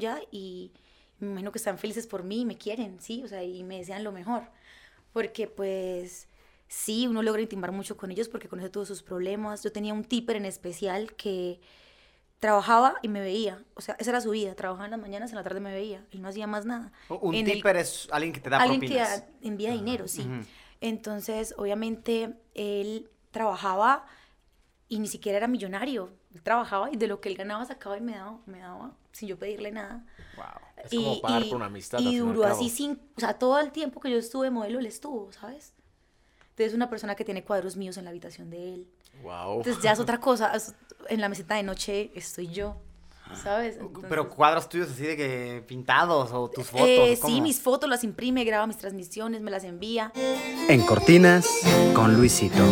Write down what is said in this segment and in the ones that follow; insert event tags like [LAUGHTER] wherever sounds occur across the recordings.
ya y me imagino que están felices por mí y me quieren, ¿sí? O sea, y me desean lo mejor. Porque pues sí, uno logra intimar mucho con ellos porque conoce todos sus problemas. Yo tenía un tipper en especial que trabajaba y me veía. O sea, esa era su vida. Trabajaba en las mañanas, en la tarde me veía. Él no hacía más nada. Un En el- tipper es alguien que te da alguien propinas. que envía dinero, sí. Entonces, obviamente, él trabajaba y ni siquiera era millonario. Él trabajaba y de lo que él ganaba sacaba y me daba, me daba sin yo pedirle nada. Wow. Es como pagar por una amistad, Y y duró así sin, o sea, todo el tiempo que yo estuve modelo, él estuvo, ¿sabes? Entonces, es una persona que tiene cuadros míos en la habitación de él. Wow. Entonces, ya es otra cosa. es- En la mesita de noche estoy yo, ¿sabes? Pero cuadros tuyos así de que pintados o tus fotos. Eh, ¿cómo? sí, mis fotos las imprime, graba mis transmisiones, me las envía. En Cortinas con Luisito.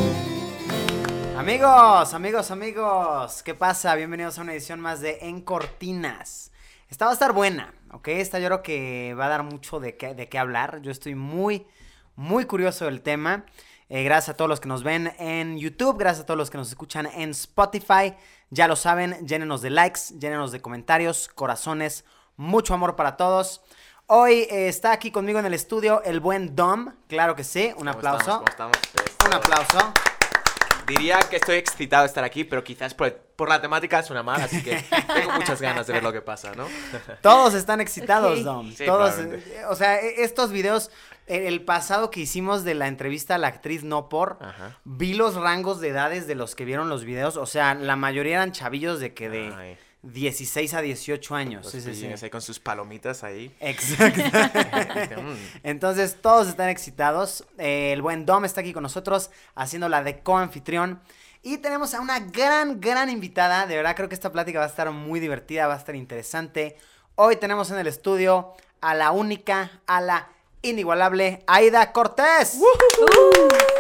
Amigos, amigos, amigos, ¿qué pasa? Bienvenidos a una edición más de En Cortinas. Esta va a estar buena, ¿ok? Esta yo creo que va a dar mucho de qué, de qué hablar. Yo estoy muy, muy curioso del tema. Eh, gracias a todos los que nos ven en YouTube, gracias a todos los que nos escuchan en Spotify. Ya lo saben, llénenos de likes, llénenos de comentarios, corazones, mucho amor para todos. Hoy eh, está aquí conmigo en el estudio el buen Dom, claro que sí, un ¿Cómo aplauso. estamos? ¿Cómo estamos? Un aplauso. Diría que estoy excitado de estar aquí, pero quizás por, por la temática suena mal, así que [LAUGHS] tengo muchas ganas de ver lo que pasa, ¿no? [LAUGHS] Todos están excitados. Dom. Sí, Todos, o sea, e- estos videos, el pasado que hicimos de la entrevista a la actriz No Por, Ajá. vi los rangos de edades de los que vieron los videos. O sea, la mayoría eran chavillos de que de Ay. 16 a 18 años. Los Sí, sí, sí. ahí con sus palomitas ahí. Exacto. [LAUGHS] Mm. Entonces, todos están excitados. Eh, el buen Dom está aquí con nosotros, haciéndola de co-anfitrión. Y tenemos a una gran, gran invitada. De verdad, creo que esta plática va a estar muy divertida, va a estar interesante. Hoy tenemos en el estudio a la única, a la inigualable Aida Cortés. Uh,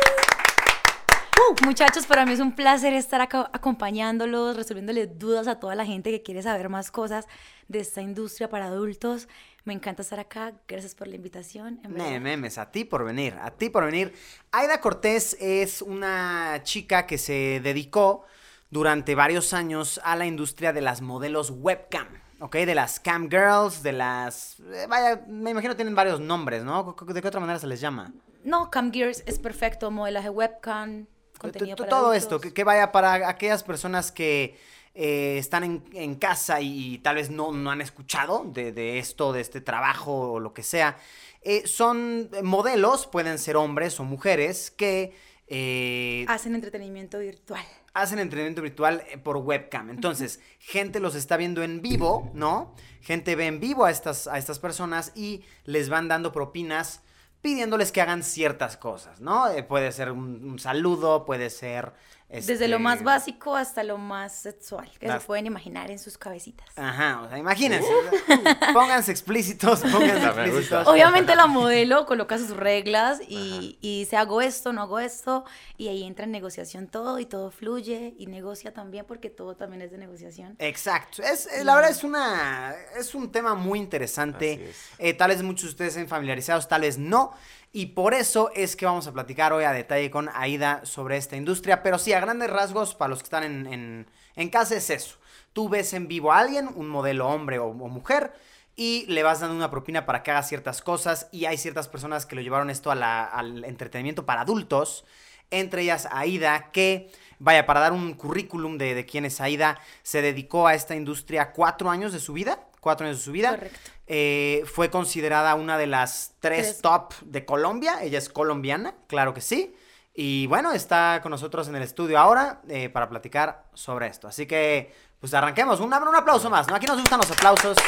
muchachos, para mí es un placer estar acá acompañándolos, resolviéndoles dudas a toda la gente que quiere saber más cosas de esta industria para adultos. Me encanta estar acá. Gracias por la invitación. Ne, memes, a ti por venir, a ti por venir. Aida Cortés es una chica que se dedicó durante varios años a la industria de las modelos webcam, ¿ok? De las cam girls, de las... eh, vaya, me imagino tienen varios nombres, ¿no? ¿De qué otra manera se les llama? No, Cam Gears es perfecto. Modelaje webcam, contenido para Todo adultos. esto, que, que vaya para aquellas personas que eh, están en, en casa y, tal vez no, no han escuchado de, de esto, de este trabajo o lo que sea. Eh, son modelos, pueden ser hombres o mujeres, que eh, Hacen entretenimiento virtual. hacen entrenamiento virtual por webcam. Entonces, gente los está viendo en vivo, ¿no? Gente ve en vivo a estas, a estas personas y les van dando propinas pidiéndoles que hagan ciertas cosas, ¿no? Eh, puede ser un, un saludo, puede ser... Desde lo este, más básico hasta lo más sexual que Las- se pueden imaginar en sus cabecitas. Ajá, o sea, imagínense. [LAUGHS] pónganse explícitos, [LAUGHS] pónganse explícitos. Obviamente la modelo coloca sus reglas y, y dice hago esto, no hago esto, y ahí entra en negociación todo y todo fluye y negocia también porque todo también es de negociación. Exacto. Es, eh, la verdad es una es un tema muy interesante. Eh, tal vez muchos de ustedes estén familiarizados, tal vez no. Y por eso es que vamos a platicar hoy a detalle con Aida sobre esta industria. Pero sí, a grandes rasgos, para los que están en, en- casa, es eso. Tú ves en vivo a alguien, un modelo hombre o, o mujer, y le vas dando una propina para que haga ciertas cosas. Y hay ciertas personas que lo llevaron esto a la- al entretenimiento para adultos. Entre ellas Aida, que, vaya, para dar un currículum de, de quién es Aida, se dedicó a esta industria cuatro años de su vida. Cuatro años de su vida. Correcto. Eh, fue considerada una de las tres, Tres. top de Colombia. Ella es colombiana, claro que sí. Y bueno, está con nosotros en el estudio ahora eh, para platicar sobre esto. Así que, pues arranquemos. Un, un aplauso más, ¿no? Aquí nos gustan los aplausos. [LAUGHS]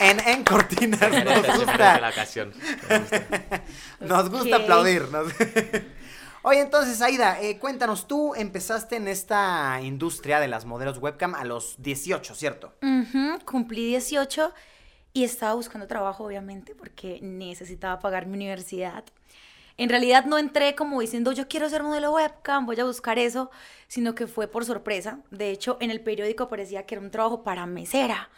En, en cortinas [LAUGHS] nos gusta. la ocasión. Gusta. Nos gusta aplaudir. nos- [LAUGHS] Oye, entonces, Aida, eh, cuéntanos, tú empezaste en esta industria de las modelos webcam a los 18, ¿cierto? Cumplí 18 y estaba buscando trabajo, obviamente, porque necesitaba pagar mi universidad. En realidad no entré como diciendo yo quiero ser modelo webcam, voy a buscar eso, sino que fue por sorpresa. De hecho, en el periódico aparecía que era un trabajo para mesera.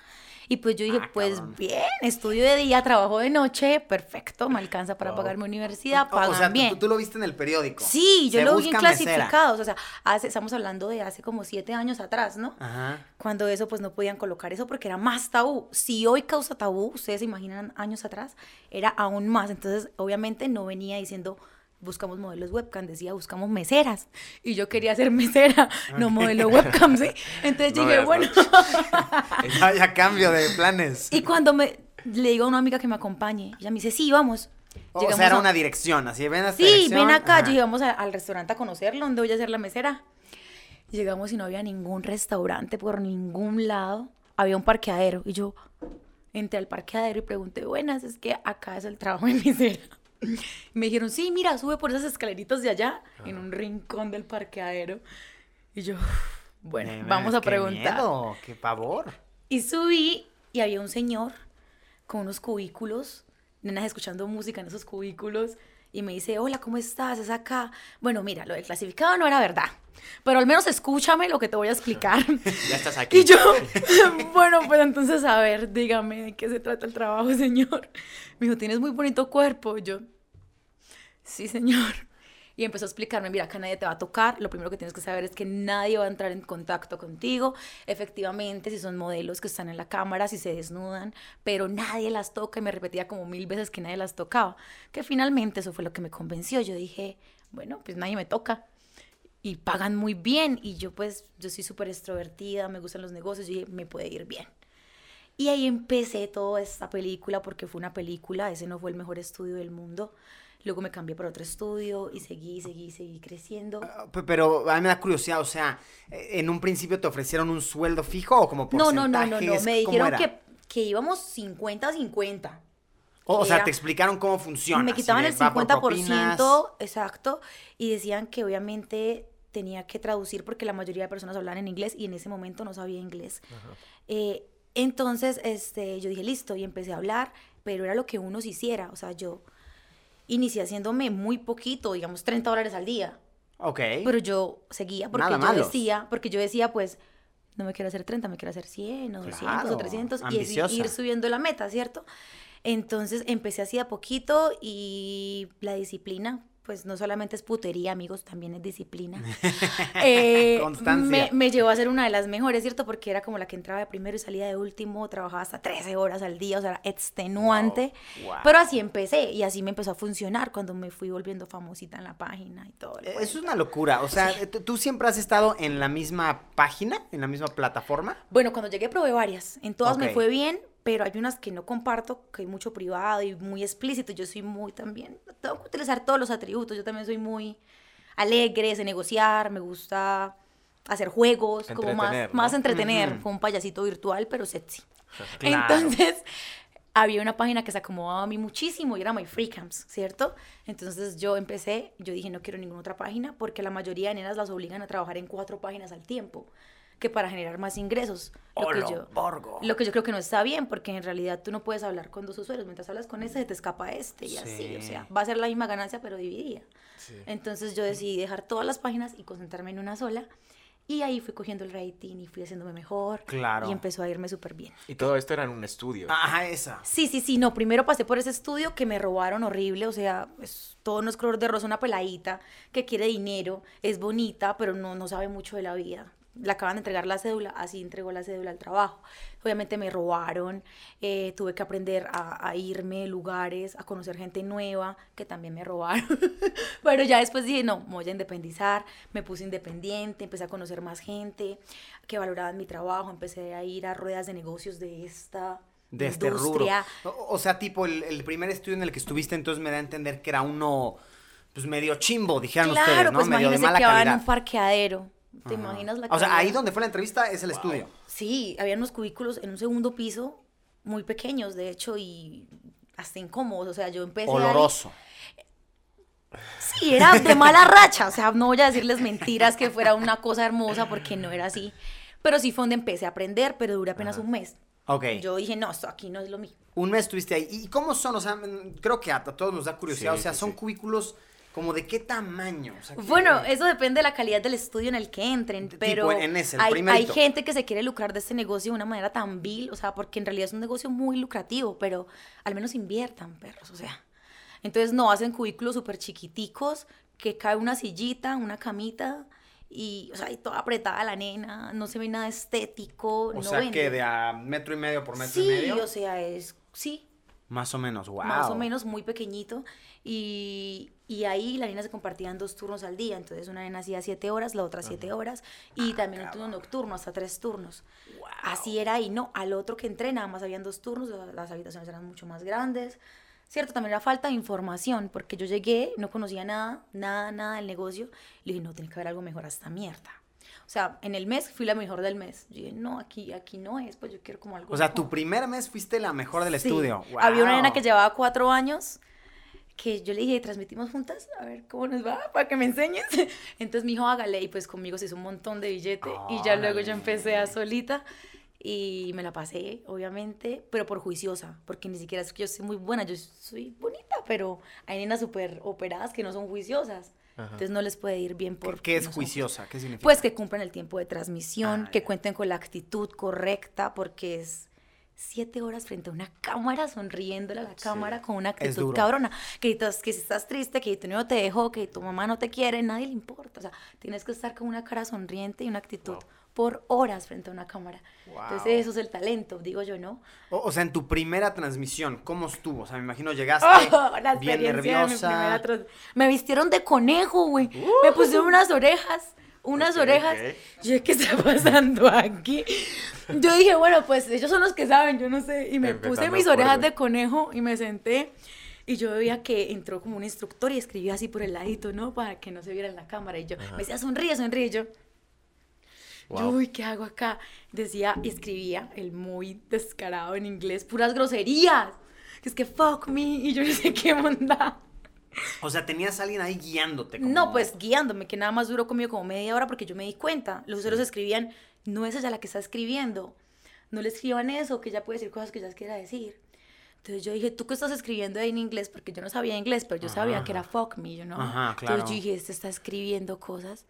Y pues yo dije, Ah, pues cabrón. bien, estudio de día, trabajo de noche, perfecto, me alcanza para pagar mi universidad, pagan o sea, tú- bien. Tú, tú lo viste en el periódico. Sí, yo Se lo vi en mesera. clasificados, o sea, hace, estamos hablando de hace como siete años atrás, ¿no? Ajá. Cuando eso pues no podían colocar eso porque era más tabú. Si hoy causa tabú, ustedes se imaginan años atrás, era aún más. Entonces, obviamente no venía diciendo buscamos modelos webcam, decía buscamos meseras. Y yo quería ser mesera, no modelo webcam, ¿sí? Entonces No dije, bueno. [LAUGHS] Vaya cambio de planes. y cuando me le digo a una amiga que me acompañe, ella me dice, sí, vamos. O Llegamos sea, era a- una dirección, así, ven a Sí, dirección. ven acá, Ajá. llegamos a- al restaurante a conocerlo, donde voy a ser la mesera. Llegamos y no había ningún restaurante por ningún lado. Había un parqueadero. Y yo entré al parqueadero y pregunté, buenas, es que acá es el trabajo de mesera. Y [LAUGHS] me dijeron, sí, mira, sube por esas escaleritas de allá, en un rincón del parqueadero. Y yo, bueno, vamos a qué preguntar. miedo, qué pavor. Y subí y había un señor con unos cubículos, nenas escuchando música en esos cubículos. Y me dice, hola, ¿cómo estás? ¿Es acá? Bueno, mira, lo del clasificado no era verdad. Pero al menos escúchame lo que te voy a explicar. [LAUGHS] Ya estás aquí. [LAUGHS] Y yo, bueno, pues entonces, a ver, dígame de qué se trata el trabajo, señor. Me dijo, tienes muy bonito cuerpo. Yo, sí, señor. Y empezó a explicarme, mira, acá nadie te va a tocar. Lo primero que tienes que saber es que nadie va a entrar en contacto contigo. Efectivamente, si son modelos que están en la cámara, si se desnudan, pero nadie las toca. Y me repetía como mil veces que nadie las tocaba. Que finalmente eso fue lo que me convenció. Yo dije, bueno, pues nadie me toca y pagan muy bien y yo pues yo soy súper extrovertida, me gustan los negocios y me puede ir bien. Y ahí empecé toda esta película porque fue una película, ese no fue el mejor estudio del mundo. Luego me cambié para otro estudio y seguí, seguí, seguí creciendo. Ah, pe- Pero a mí me da curiosidad, o sea, eh, ¿en un principio te ofrecieron un sueldo fijo o como No, no, no, no, no, porcentajes? me ¿Cómo dijeron era? que, que íbamos 50-50. O, o sea, te explicaron cómo funciona. Me quitaban el va por 50%, propinas. exacto, y decían que obviamente tenía que traducir porque la mayoría de personas hablaban en inglés y en ese momento no sabía inglés. Eh, entonces, este, yo dije, listo, y empecé a hablar, pero era lo que uno se hiciera, o sea, yo inicié haciéndome muy poquito, digamos 30 dólares al día, Ok. pero yo seguía porque Nada yo decía, porque yo decía, pues, no me quiero hacer 30, me quiero hacer 100 o 200 Claro, o 300 y así ambiciosa. ir subiendo la meta, ¿cierto? Entonces empecé así a poquito y la disciplina, pues no solamente es putería, amigos, también es disciplina. [LAUGHS] Eh, Constancia. Me, me llevó a ser una de las mejores, ¿cierto? Porque era como la que entraba de primero y salía de último, trabajaba hasta 13 horas al día, o sea, era extenuante. Wow, wow. Pero así empecé y así me empezó a funcionar cuando me fui volviendo famosita en la página y todo. Eh, Eso es una locura. O sea, eh, ¿tú siempre has estado en la misma página, en la misma plataforma? Bueno, cuando llegué probé varias. En todas me fue bien, pero hay unas que no comparto, que hay mucho privado y muy explícito. Yo soy muy también, tengo que utilizar todos los atributos. Yo también soy muy alegre, sé negociar, me gusta hacer juegos, como más, más entretener. Ujú. Fue un payasito virtual, pero sexy. [LAUGHS] Claro. Entonces, había una página que se acomodaba a mí muchísimo y era My Free Camps, ¿cierto? Entonces yo empecé, yo dije no quiero ninguna otra página porque la mayoría de nenas las obligan a trabajar en cuatro páginas al tiempo, que para generar más ingresos. Lo que, yo, borgo. lo que yo creo que no está bien porque en realidad tú no puedes hablar con dos usuarios, mientras hablas con este se te escapa este y así, o Sí. sea, va a ser la misma ganancia pero dividida. Entonces yo decidí dejar todas las páginas y concentrarme en una sola. Y ahí fui cogiendo el rating y fui haciéndome mejor. Claro. Y empezó a irme súper bien. Y todo esto era en un estudio. Ajá, esa. Sí, sí, sí, no, primero pasé por ese estudio que me robaron horrible, o sea, es, todo no es color de rosa, una peladita que quiere dinero, es bonita, pero no, no sabe mucho de la vida. Le acaban de entregar la cédula, así entregó la cédula al trabajo. Obviamente me robaron, eh, tuve que aprender a, a irme de lugares, a conocer gente nueva, que también me robaron. [LAUGHS] pero ya después dije, no, me voy a independizar, me puse independiente, empecé a conocer más gente que valoraban mi trabajo, empecé a ir a ruedas de negocios de esta De este rubro. industria. O, o sea, tipo, el, el primer estudio en el que estuviste, entonces me da a entender que era uno, pues medio chimbo, dijeron Claro, ustedes, ¿no? pues medio de mala que va en calidad. un parqueadero. ¿Te Ajá. imaginas la O sea, ahí donde fue la entrevista es el estudio. Sí, había unos cubículos en un segundo piso muy pequeños, de hecho, y hasta incómodos. O sea, yo empecé Oloroso. Sí, era de mala racha. O sea, no voy a decirles mentiras que fuera una cosa hermosa porque no era así. Pero sí fue donde empecé a aprender, pero duré apenas un mes. Ok. Yo dije, no, esto aquí no es lo mío. Un mes estuviste ahí. ¿Y cómo son? O sea, creo que a, a todos nos da curiosidad. Sí, o sea, sí, son sí. cubículos ¿Como de qué tamaño? O sea, ¿qué- Bueno, eso depende de la calidad del estudio en el que entren, Tipo, pero en ese, el hay, hay gente que se quiere lucrar de este negocio de una manera tan vil, o sea, porque en realidad es un negocio muy lucrativo, pero al menos inviertan, perros, o sea. Entonces no hacen cubículos súper chiquiticos, que cae una sillita, una camita, y, o sea, y toda apretada la nena, no se ve nada estético, O no sea, vende. que de a metro y medio por metro sí, y medio. o sea, es, sí, Más o menos, wow. más o menos muy pequeñito. Y, y ahí la nena se compartía en dos turnos al día. Entonces una nena hacía siete horas, la otra siete horas. Y Ah, también un turno nocturno, hasta tres turnos. Así era ahí, no. Al otro que entré, nada más habían dos turnos, la- las habitaciones eran mucho más grandes. Cierto, también era falta de información, porque yo llegué, no conocía nada, nada, nada del negocio. Le dije, no, tiene que haber algo mejor a esta mierda. O sea, en el mes fui la mejor del mes. Yo dije, no, aquí, aquí no es, pues yo quiero como algo O sea, mejor". tu primer mes fuiste la mejor del Sí. estudio. Había una nena Wow. que llevaba cuatro años que yo le dije, transmitimos juntas, a ver cómo nos va, para que me enseñes. [LAUGHS] Entonces mi hijo hágale y pues conmigo se hizo un montón de billete y ya luego yo empecé a solita y me la pasé, obviamente, pero por juiciosa, porque ni siquiera es que yo soy muy buena, yo soy bonita, pero hay nenas súper operadas que no son juiciosas. Entonces no les puede ir bien ¿Qué, por qué es juiciosa? ¿Qué significa? pues que cumplan el tiempo de transmisión, Ah, que cuenten con la actitud correcta, porque es siete horas frente a una cámara, sonriéndole a la cámara con una actitud cabrona. Que, que si estás triste, que tu niño te dejó, que tu mamá no te quiere, nadie le importa. O sea, tienes que estar con una cara sonriente y una actitud por horas frente a una cámara. Entonces eso es el talento, digo yo, ¿no? O, o sea, en tu primera transmisión, ¿cómo estuvo? O sea, me imagino llegaste [LAUGHS] Oh, la bien mi nerviosa. trans- Me vistieron de conejo, güey. Me pusieron unas orejas. Unas Ok, orejas. ok. Yo, ¿qué está pasando aquí? Yo dije, bueno, pues ellos son los que saben, yo no sé. Y me Empezando puse mis orejas de conejo y me senté. Y yo veía que entró como un instructor y escribía así por el ladito, ¿no? Para que no se viera en la cámara. Y yo, me decía, sonríe, sonríe. Y yo, Wow. uy, ¿qué hago acá? Decía, y escribía el muy descarado en inglés, puras groserías. Que es que fuck me, y yo [LAUGHS] no sé qué onda. O sea, tenías a alguien ahí guiándote. como- No, pues guiándome, que nada más duró conmigo como media hora porque yo me di cuenta. Los usuarios escribían, no es ella la que está escribiendo. No le escriban eso, que ella puede decir cosas que ella quiera decir. Entonces yo dije, ¿tú qué estás escribiendo ahí en inglés? Porque yo no sabía inglés, pero yo sabía que era fuck me, know? Ajá, claro. Entonces yo dije, este está escribiendo cosas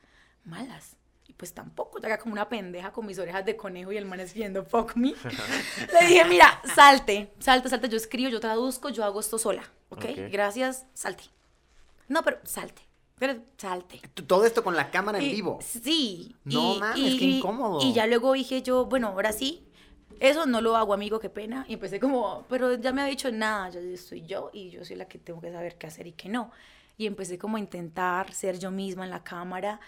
malas. Y pues tampoco, yo acá como una pendeja con mis orejas de conejo y el man escribiendo fuck me. [LAUGHS] Le dije, mira, salte, salte, salte, yo escribo, yo traduzco, yo hago esto sola, ¿ok? Ok. Gracias, salte. No, pero salte, pero salte. Todo esto con la cámara en Y- vivo. Sí. No mames, qué incómodo. Y ya luego dije yo, bueno, ahora sí, eso no lo hago, amigo, qué pena. Y empecé como, pero ya me ha dicho nada, yo soy yo y yo soy la que tengo que saber qué hacer y qué no. Y empecé como a intentar ser yo misma en la cámara.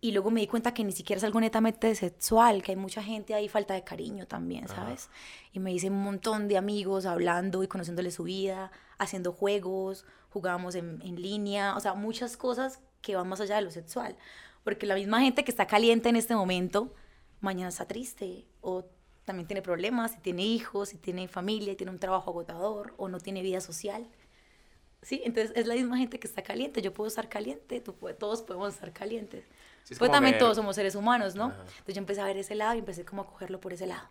Y luego me di cuenta que ni siquiera es algo netamente sexual, que hay mucha gente ahí, falta de cariño también, ¿sabes? Y me hice un montón de amigos hablando y conociéndole su vida, haciendo juegos, jugábamos en, en línea, o sea, muchas cosas que van más allá de lo sexual. Porque la misma gente que está caliente en este momento, mañana está triste o también tiene problemas, si tiene hijos, si tiene familia, tiene un trabajo agotador o no tiene vida social. Sí, entonces es la misma gente que está caliente. Yo puedo estar caliente, tú todos podemos estar calientes. Sí, es pues también ver- todos somos seres humanos, ¿no? Entonces yo empecé a ver ese lado y empecé como a cogerlo por ese lado.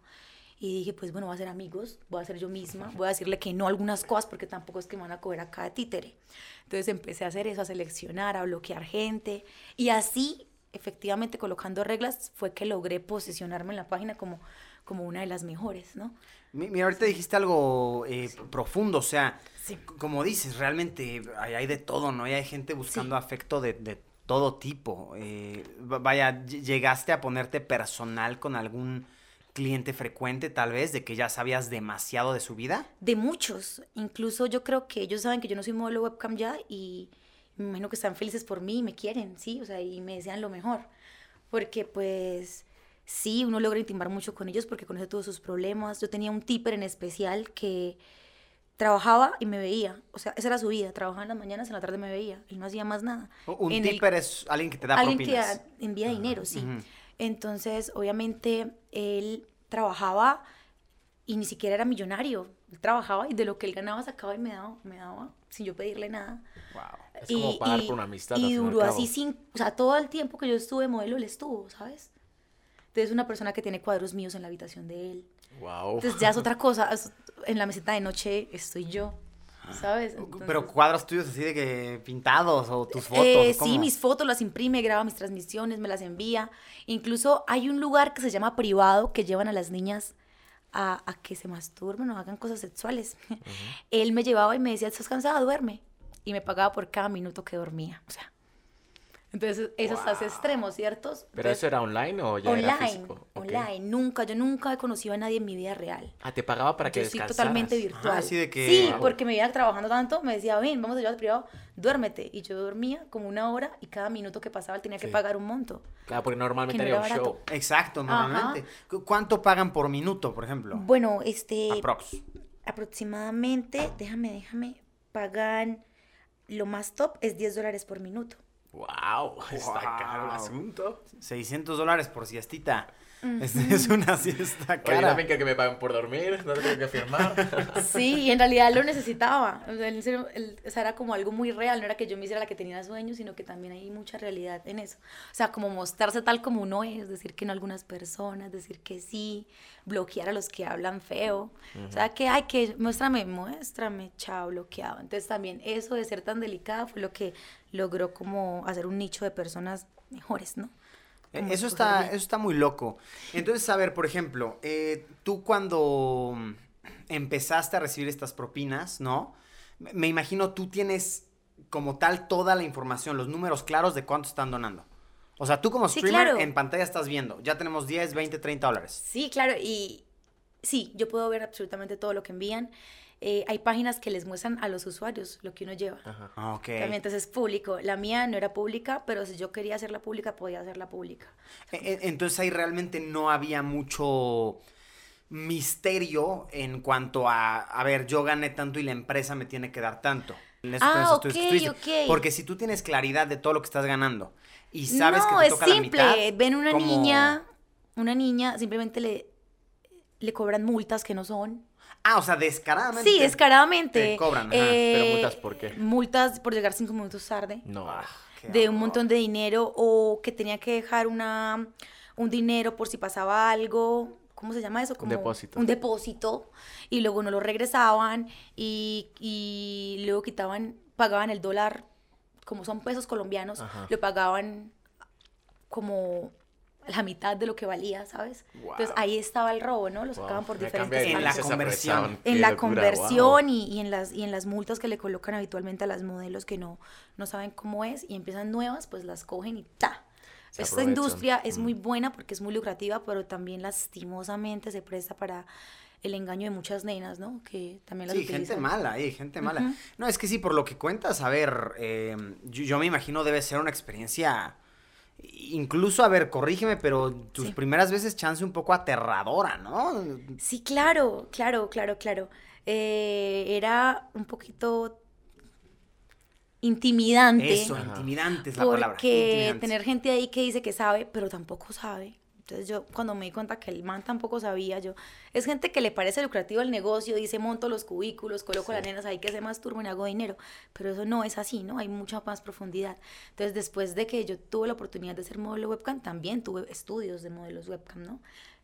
Y dije, pues bueno, voy a ser amigos, voy a ser yo misma, voy a decirle que no a algunas cosas porque tampoco es que me van a coger acá de títere. Entonces empecé a hacer eso, a seleccionar, a bloquear gente. Y así, efectivamente, colocando reglas, fue que logré posicionarme en la página como, como una de las mejores, ¿no? Mi- Mira, ahorita dijiste algo eh, profundo, o sea, Sí. como dices, realmente hay, hay de todo, ¿no? Y hay gente buscando afecto de, de todo tipo. Eh, va- vaya, ll- llegaste a ponerte personal con algún cliente frecuente, tal vez, de que ya sabías demasiado de su vida. De muchos. Incluso yo creo que ellos saben que yo no soy modelo webcam ya y me imagino que están felices por mí y me quieren, ¿sí? O sea, y me desean lo mejor. Porque pues sí, uno logra intimar mucho con ellos porque conoce todos sus problemas. Yo tenía un tipper en especial que trabajaba y me veía. O sea, esa era su vida. Trabajaba en las mañanas, en la tarde me veía. Él no hacía más nada. Un En el- es alguien que te da alguien que propinas. da- envía dinero, sí. Entonces, obviamente, él trabajaba y ni siquiera era millonario. Él trabajaba y de lo que él ganaba sacaba y me daba, me daba sin yo pedirle nada. Wow. Es como pagar por una amistad, Y duró así sin, o sea, todo el tiempo que yo estuve modelo, él estuvo, ¿sabes? Entonces, una persona que tiene cuadros míos en la habitación de él. Wow. Entonces, ya es otra cosa. En la meseta de noche estoy yo. ¿sabes? Pero Entonces- cuadros tuyos así de que pintados o tus fotos. Eh, ¿cómo? sí, mis fotos las imprime, graba mis transmisiones, me las envía. Incluso hay un lugar que se llama privado que llevan a las niñas a, a que se masturben o hagan cosas sexuales. [LAUGHS] Él me llevaba y me decía, ¿estás cansada? Duerme. Y me pagaba por cada minuto que dormía. O sea, entonces eso está a ese extremo, ¿cierto? ¿Pero Entonces, eso era online o ya era online, físico? Ok. online. Nunca, yo nunca he conocido a nadie en mi vida real. Ah, te pagaba para que Yo soy descansaras. totalmente virtual. así de que- Sí, Wow. porque me iba trabajando tanto, me decía, ven, vamos a llevar al privado, duérmete. Y yo dormía como una hora y cada minuto que pasaba él tenía que Sí. pagar un monto. Claro, porque normalmente no era un barato. show. Exacto, normalmente. ¿Cu- ¿Cuánto pagan por minuto, por ejemplo? Bueno, este, Aprox. aproximadamente, déjame, déjame, pagan, lo más top es 10 dólares por minuto. ¡Wow! [LAUGHS] Está caro el asunto. 600 dólares por siestita. Es, es una siesta Oye, cara. también quiero que me paguen por dormir, no tengo que firmar. [LAUGHS] Sí, y en realidad lo necesitaba. O sea, el- o sea, era como algo muy real, no era que yo me hiciera la que tenía sueños, sino que también hay mucha realidad en eso. O sea, como mostrarse tal como uno es, decir que no a algunas personas, decir que sí, bloquear a los que hablan feo. O sea, que, ay, que muéstrame, muéstrame, chao, bloqueado. Entonces también eso de ser tan delicada fue lo que logró como hacer un nicho de personas mejores, ¿no? Eso está, eso está muy loco. Entonces, a ver, por ejemplo, eh, tú cuando empezaste a recibir estas propinas, ¿no? Me- imagino tú tienes como tal toda la información, los números claros de cuánto están donando. O sea, tú como Sí, streamer claro. en pantalla estás viendo, ya tenemos 10, 20, 30 dólares. Sí, claro, y sí, yo puedo ver absolutamente todo lo que envían. Eh, hay páginas que les muestran a los usuarios lo que uno lleva. Ajá. Ah, Ok. También entonces es público. La mía no era pública, pero si yo quería hacerla pública, podía hacerla pública. E- e- Entonces ahí realmente no había mucho misterio en cuanto a, a ver, yo gané tanto y la empresa me tiene que dar tanto. Ah, estudios que ok, ok. Porque si tú tienes claridad de todo lo que estás ganando y sabes no, que te es toca simple. la mitad. Ven una como- niña, una niña, simplemente le, le cobran multas que no son. Ah, o sea, descaradamente. Sí, descaradamente. te cobran, ajá. Pero Eh, multas, ¿por qué? Multas por llegar cinco minutos tarde. No. Ah, de un montón de dinero o que tenía que dejar una un dinero por si pasaba algo, ¿cómo se llama eso? Como depósito. Un depósito y luego no lo regresaban y, y luego quitaban, pagaban el dólar, como son pesos colombianos, Ajá. lo pagaban como la mitad de lo que valía, ¿sabes? Entonces ahí estaba el robo, ¿no? Lo Wow, sacaban por diferentes En la conversión. en la conversión wow. y, y en las, y en las multas que le colocan habitualmente a las modelos que no, no saben cómo es y empiezan nuevas, pues las cogen y ¡ta! Se Esta aprovechan. industria es Mm. muy buena porque es muy lucrativa, pero también lastimosamente se presta para el engaño de muchas nenas, ¿no? Que también las Sí, gente mala, eh, gente mala. No, es que sí, por lo que cuentas, a ver, eh, yo, yo me imagino debe ser una experiencia, incluso, a ver, corrígeme, pero tus Sí. primeras veces chance un poco aterradora, ¿no? Sí, claro, claro, claro, claro. Eh, era un poquito intimidante. Eso, intimidante es la palabra. Porque tener gente ahí que dice que sabe, pero tampoco sabe. Entonces yo cuando me di cuenta que el man tampoco sabía, yo, es gente que le parece lucrativo el negocio, dice monto los cubículos, coloco las nenas ahí que se masturban y hago dinero, pero eso no es así, ¿no? Hay mucha más profundidad. Entonces después de que yo tuve la oportunidad de ser modelo webcam, también tuve estudios de modelos webcam, ¿no?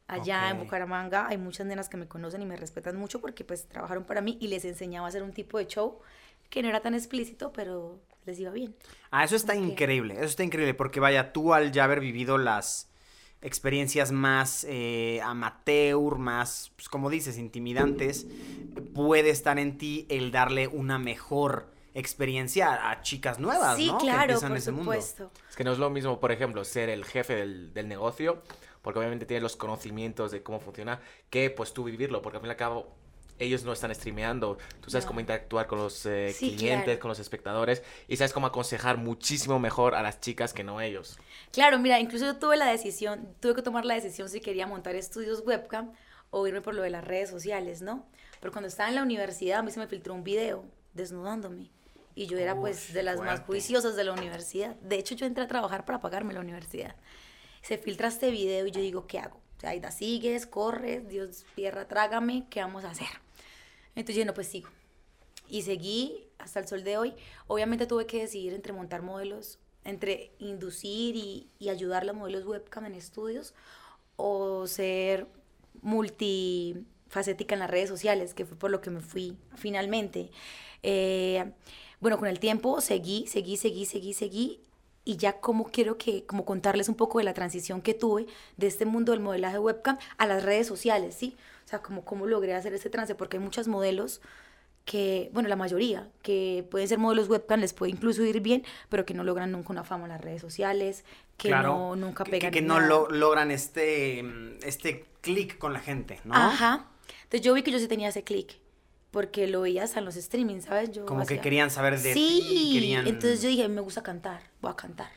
Allá en Ok. Bucaramanga hay muchas nenas que me conocen y me respetan mucho porque pues trabajaron para mí y les enseñaba a hacer un tipo de show que no era tan explícito, pero les iba bien. Ah, eso está como que- increíble, eso está increíble, porque vaya, tú al ya haber vivido las experiencias más eh, amateur, más, pues, como dices, intimidantes, puede estar en ti el darle una mejor experiencia a, chicas nuevas, sí, ¿no? Claro, por ese mundo. supuesto. Es que no es lo mismo, por ejemplo, ser el jefe del, del negocio, porque obviamente tienes los conocimientos de cómo funciona, que pues tú vivirlo, porque al fin y al cabo ellos no están streameando, tú sabes No. cómo interactuar con los eh, Sí, clientes, claro. con los espectadores, y sabes cómo aconsejar muchísimo mejor a las chicas que no ellos. Claro, mira, incluso yo tuve la decisión, tuve que tomar la decisión si quería montar estudios webcam o irme por lo de las redes sociales, ¿no? Pero cuando estaba en la universidad a mí se me filtró un video desnudándome y yo era pues Uf, de las más fuerte. juiciosas de la universidad. De hecho, yo entré a trabajar para pagarme la universidad. Se filtra este video y yo digo, ¿qué hago? O sea, Aida, sigues, corres, Dios, tierra, trágame, ¿qué vamos a hacer? Entonces yo no, pues sigo. Y seguí hasta el sol de hoy. Obviamente tuve que decidir entre montar modelos, entre inducir y, y ayudar a los modelos webcam en estudios o ser facética en las redes sociales, que fue por lo que me fui finalmente. Eh, bueno, con el tiempo seguí, seguí, seguí, seguí, seguí. Y ya como quiero que, como contarles un poco de la transición que tuve de este mundo del modelaje webcam a las redes sociales, ¿sí? O sea, como cómo logré hacer ese trance, porque hay muchos modelos que, bueno, la mayoría, que pueden ser modelos webcam, les puede incluso ir bien, pero que no logran nunca una fama en las redes sociales, que no, nunca que- pegan. Que, que no lo- logran este, este clic con la gente, ¿no? Ajá. Entonces yo vi que yo sí tenía ese clic, porque lo veía hasta en los streamings, ¿sabes? Yo Como que hacía- querían saber de sí. ti, querían... Entonces yo dije, me gusta cantar, voy a cantar.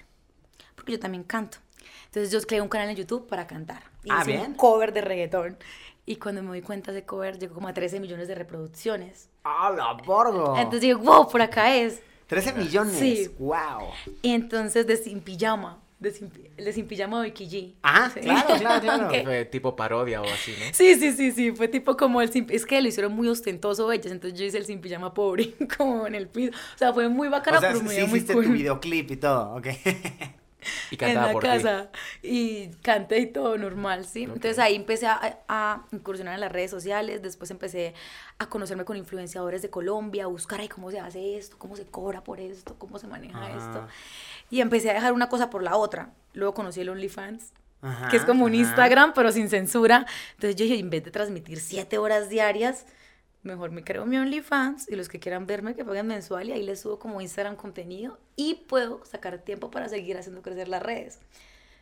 Porque yo también canto. Entonces yo creé un canal en YouTube para cantar. Y Ah, hice bien. un cover de reggaetón. Y cuando me di cuenta ese cover llegó como a 13 millones de reproducciones. ¡Ah, la borgo! Entonces dije, wow, por acá es. 13 millones. Sí. ¡Wow! Y entonces de Sin Pijama, de Sin, de Sin Pijama de Vicky G. Ajá, Sí. claro, claro, claro. [LAUGHS] Fue tipo parodia o así, ¿no? Sí, sí, sí, sí, fue tipo como el sin, es que lo hicieron muy ostentoso ellas, entonces yo hice el sin pijama pobre, [LAUGHS] como en el piso, o sea, fue muy bacana, O sea, pero sí me dio muy hiciste cool tu videoclip y todo, ok. Y en cantaba la por ti. Y canté y todo normal, ¿sí? Entonces ahí empecé a, a incursionar en las redes sociales, después empecé a conocerme con influenciadores de Colombia, a buscar ahí cómo se hace esto, cómo se cobra por esto, cómo se maneja Ajá. esto, y empecé a dejar una cosa por la otra, luego conocí el OnlyFans, Ajá, que es como un ajá. Instagram, pero sin censura. Entonces yo dije, en vez de transmitir siete horas diarias, mejor me creo mi OnlyFans y los que quieran verme que paguen mensual y ahí les subo como Instagram contenido y puedo sacar tiempo para seguir haciendo crecer las redes.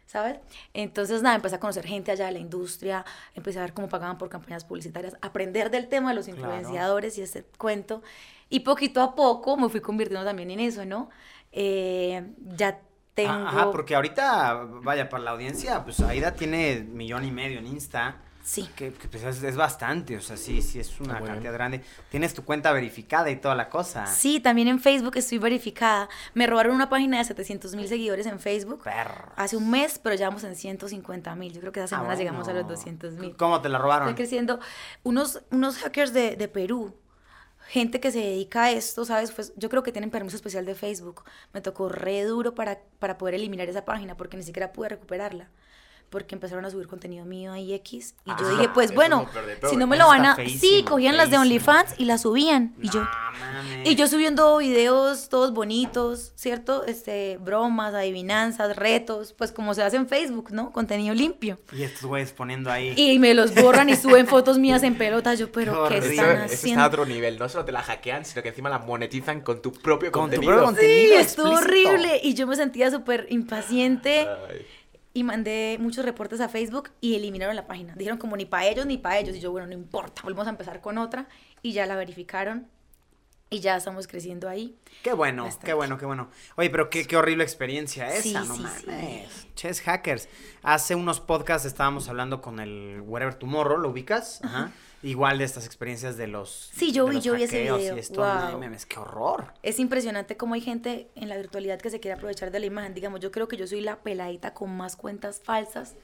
¿Sabes? Entonces, nada, empecé a conocer gente allá de la industria, empecé a ver cómo pagaban por campañas publicitarias, aprender del tema de los Claro. influenciadores y ese cuento. Y poquito a poco me fui convirtiendo también en eso, ¿no? Eh, ya tengo... Ajá, porque ahorita, vaya, para la audiencia, pues Aida tiene millón y medio en Insta. Sí. Que, que, pues, es, es bastante, o sea, sí, sí es una bien. cantidad grande. Tienes tu cuenta verificada y toda la cosa. Sí, también en Facebook estoy verificada. Me robaron una página de 700 mil seguidores en Facebook Perro. hace un mes, pero ya vamos en 150 mil. Yo creo que esa Ah, semana llegamos a los bueno. 200 mil. ¿Cómo te la robaron? Estoy creciendo. Unos, unos hackers de, de Perú, gente que se dedica a esto, ¿sabes? Pues yo creo que tienen permiso especial de Facebook. Me tocó re duro para, para poder eliminar esa página porque ni siquiera pude recuperarla. Porque empezaron a subir contenido mío ahí X. Y yo Ah, dije, pues bueno, si no me lo van a... Sí, feísimo, cogían las de. OnlyFans y las subían. Y yo... Mames. Y yo subiendo videos todos bonitos, ¿cierto? Este, bromas, adivinanzas, retos, pues como se hace en Facebook, ¿no? Contenido limpio. Y estos güeyes poniendo ahí. Y me los borran y suben fotos mías en pelotas. Yo, pero Qué ¿qué horrible. Eso, están eso está haciendo? a otro nivel. No solo te la hackean, sino que encima la monetizan con tu propio Con tu contenido. propio contenido. Sí, estuvo horrible. Y yo me sentía súper impaciente. Ay. Y mandé muchos reportes a Facebook y eliminaron la página. Dijeron como ni para ellos ni para ellos. Y yo, bueno, no importa, volvemos a empezar con otra. Y ya la verificaron. Y ya estamos creciendo ahí. Qué bueno, Bastante. qué bueno, qué bueno. Oye, pero qué, qué horrible experiencia esa, Sí, no sí, mames. Ches hackers. Hace unos podcasts estábamos hablando con el Whatever Tomorrow, ¿lo ubicas? Ajá. Igual de estas experiencias de los. Sí, yo vi- yo vi ese video. Y esto, Wow. no mames, qué horror. Es impresionante cómo hay gente en la virtualidad que se quiere aprovechar de la imagen. Digamos, yo creo que yo soy la peladita con más cuentas falsas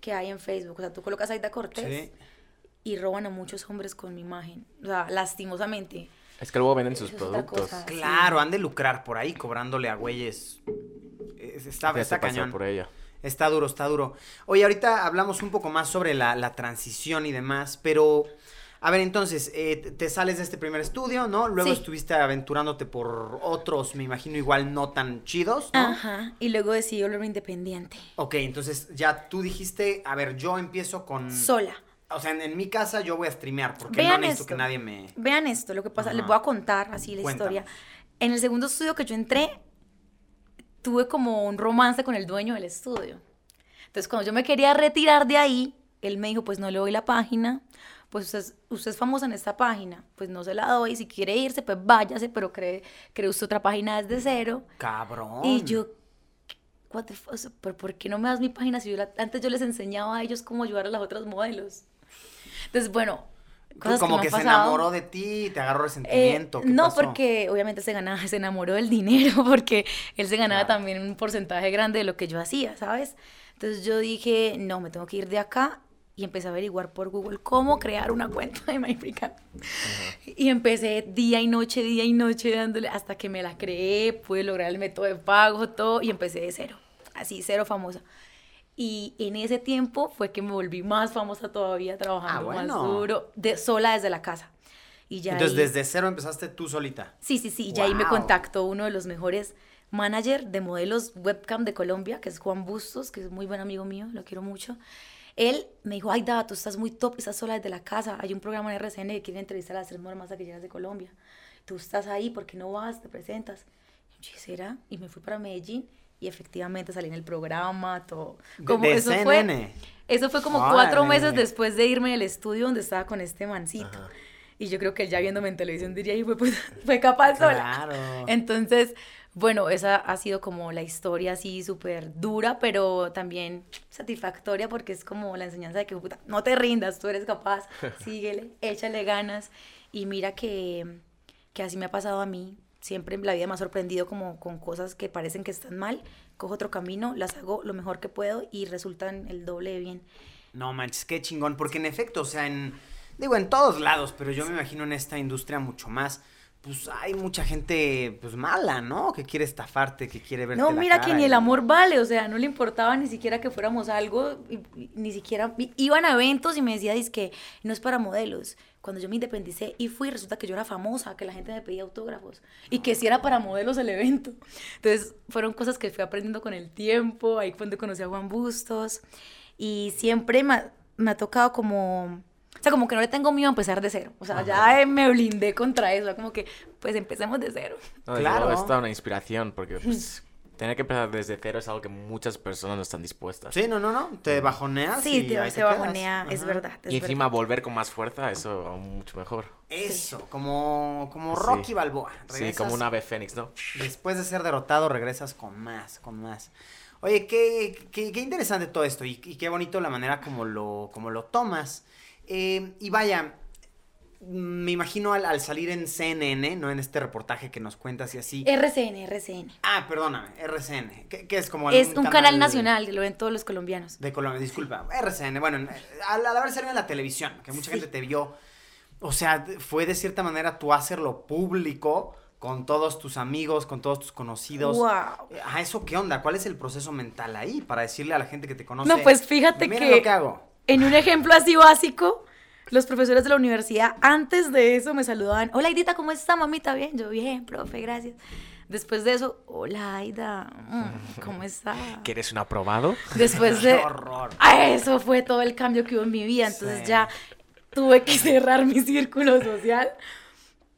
que hay en Facebook. O sea, tú colocas Aida Cortés y roban a muchos hombres con mi imagen. O sea, lastimosamente. Es que luego venden sus es productos. cosa. Claro, han de lucrar por ahí cobrándole a güeyes. Es- Está, está cañón. por ella. Está duro, está duro. Oye, ahorita hablamos un poco más sobre la, la transición y demás, pero... A ver, entonces, eh, te- te sales de este primer estudio, ¿no? Luego Sí. estuviste aventurándote por otros, me imagino, igual no tan chidos, ¿no? Ajá. Y luego decidí volverme independiente. Ok, entonces ya tú dijiste, a ver, yo empiezo con... Sola. O sea, en, en mi casa yo voy a streamear, porque Vean no necesito esto. que nadie me... Vean esto, lo que pasa, les Ajá. voy a contar así la Cuéntanos. historia. En el segundo estudio que yo entré, tuve como un romance con el dueño del estudio. Entonces, cuando yo me quería retirar de ahí, él me dijo, pues no le doy la página, pues usted, es- usted es famosa en esta página, pues no se la doy, si quiere irse, pues váyase, pero cree, cree usted otra página desde cero. Cabrón. Y yo, what the fuck, o sea, ¿por, por qué no me das mi página si yo la- antes yo les enseñaba a ellos cómo ayudar a las otras modelos? Entonces, bueno, cosas Como que, se pasado. enamoró de ti, te agarró Eh, resentimiento. ¿qué no, pasó? porque obviamente se ganaba, [LAUGHS] se enamoró del dinero, [LAUGHS] porque él se ganaba Claro. también un porcentaje grande de lo que yo hacía, ¿sabes? Entonces yo dije, no, me tengo que ir de acá y empecé a averiguar por Google cómo crear una cuenta de MyFreeCam. Y empecé día y noche, día y noche dándole hasta que me la creé, pude lograr el método de pago, todo y empecé de cero, así, cero famosa. Y en ese tiempo fue que me volví más famosa todavía, trabajando Ah, más bueno. duro, de, sola desde la casa. Y ya Entonces, ahí- desde cero empezaste tú solita. Sí, sí, sí. Y ahí me Wow. contactó uno de los mejores manager de modelos webcam de Colombia, que es Juan Bustos, que es muy buen amigo mío, lo quiero mucho. Él me dijo, ay, Dada, tú estás muy top, estás sola desde la casa. Hay un programa en RCN que quiere entrevistar a las tres mujeres más taquilleras de Colombia. Tú estás ahí, ¿por qué no vas? Te presentas. Y yo, ¿será? Y me fui para Medellín y efectivamente salí en el programa, todo. Como de eso CNN. fue, eso fue como cuatro Órale. meses después de irme del estudio donde estaba con este mancito. Y yo creo que él ya viéndome en televisión diría, y fue, pues, [LAUGHS] fue capaz sola. Claro. Entonces, bueno, esa ha sido como la historia así súper dura, pero también satisfactoria porque es como la enseñanza de que puta, no te rindas, tú eres capaz, [LAUGHS] síguele, échale ganas. Y mira que, que así me ha pasado a mí. Siempre la vida me ha sorprendido como con cosas que parecen que están mal. Cojo otro camino, las hago lo mejor que puedo y resultan el doble de bien. No manches, qué chingón. Porque en efecto, o sea, en. Digo, en todos lados, pero yo me imagino en esta industria mucho más. Pues hay mucha gente, pues mala, ¿no? Que quiere estafarte, que quiere verte No, la mira que cara ni y- el amor vale, o sea, no le importaba ni siquiera que fuéramos algo, y- y- ni siquiera, iban a eventos y me decía, que no es para modelos. Cuando yo me independicé y fui, resulta que yo era famosa, que la gente me pedía autógrafos, y que sí era para modelos el evento. Entonces, fueron cosas que fui aprendiendo con el tiempo, ahí fue donde conocí a Juan Bustos, y siempre me ha, me ha tocado como... O sea, como que no le tengo miedo a empezar de cero. O sea, ya eh, me blindé contra eso. Como que, pues empecemos de cero. No, Claro. es toda una inspiración, porque pues, tener que empezar desde cero es algo que muchas personas no están dispuestas. Sí, no, no, no. Te bajoneas. Sí, y te, ahí se quedas. bajonea, es Ajá. verdad. es y encima verdad. volver con más fuerza, eso aún mucho mejor. Eso, como, como Sí. Rocky Balboa. Sí, como un ave fénix, ¿no? Después de ser derrotado, regresas con más, con más. Oye, qué, qué, qué interesante todo esto y, y qué bonito la manera como lo, como lo tomas. Eh, y vaya, me imagino al, al salir en CNN, ¿no? En este reportaje que nos cuentas y así. RCN, RCN. Ah, perdóname, RCN. ¿Qué, qué es como Es un canal nacional, que lo ven todos los colombianos. De Colombia, disculpa. RCN, bueno, en- al, al haber salido en la televisión, que mucha Sí. gente te vio. O sea, fue de cierta manera tú hacerlo público con todos tus amigos, con todos tus conocidos. Wow. ¿A eso qué onda? ¿Cuál es el proceso mental ahí para decirle a la gente que te conoce? No, pues fíjate "Miren que- lo que hago. En un ejemplo así básico, los profesores de la universidad antes de eso me saludaban. Hola, Aidita, ¿cómo está, mamita? Bien, yo bien, profe, gracias. Después de eso, hola, Aida, mm, ¿cómo [LAUGHS] está? ¿Quieres un aprobado? Después [LAUGHS] de... horror. Ah, eso fue todo el cambio que hubo en mi vida. Entonces Sí. ya tuve que cerrar mi círculo social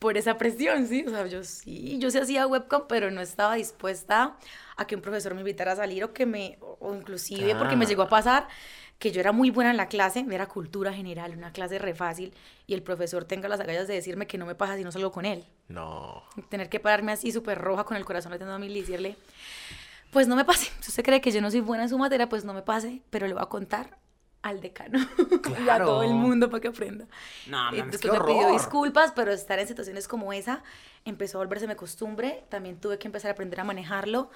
por esa presión, ¿sí? O sea, yo sí, yo sí hacía webcam, pero no estaba dispuesta a que un profesor me invitara a salir o que me, o inclusive porque me Ah. llegó a pasar que yo era muy buena en la clase, era cultura general, una clase re fácil, y el profesor tenga las agallas de decirme que no me pasa si no salgo con él. No. Tener que pararme así súper roja con el corazón latiendo a mil y decirle, pues no me pase. [LAUGHS] Si usted cree que yo no soy buena en su materia, pues no me pase, pero le voy a contar al decano [LAUGHS] y a todo el mundo para que aprenda. No, qué después me pidió disculpas, pero estar en situaciones como esa empezó a volvérseme costumbre. También tuve que empezar a aprender a manejarlo.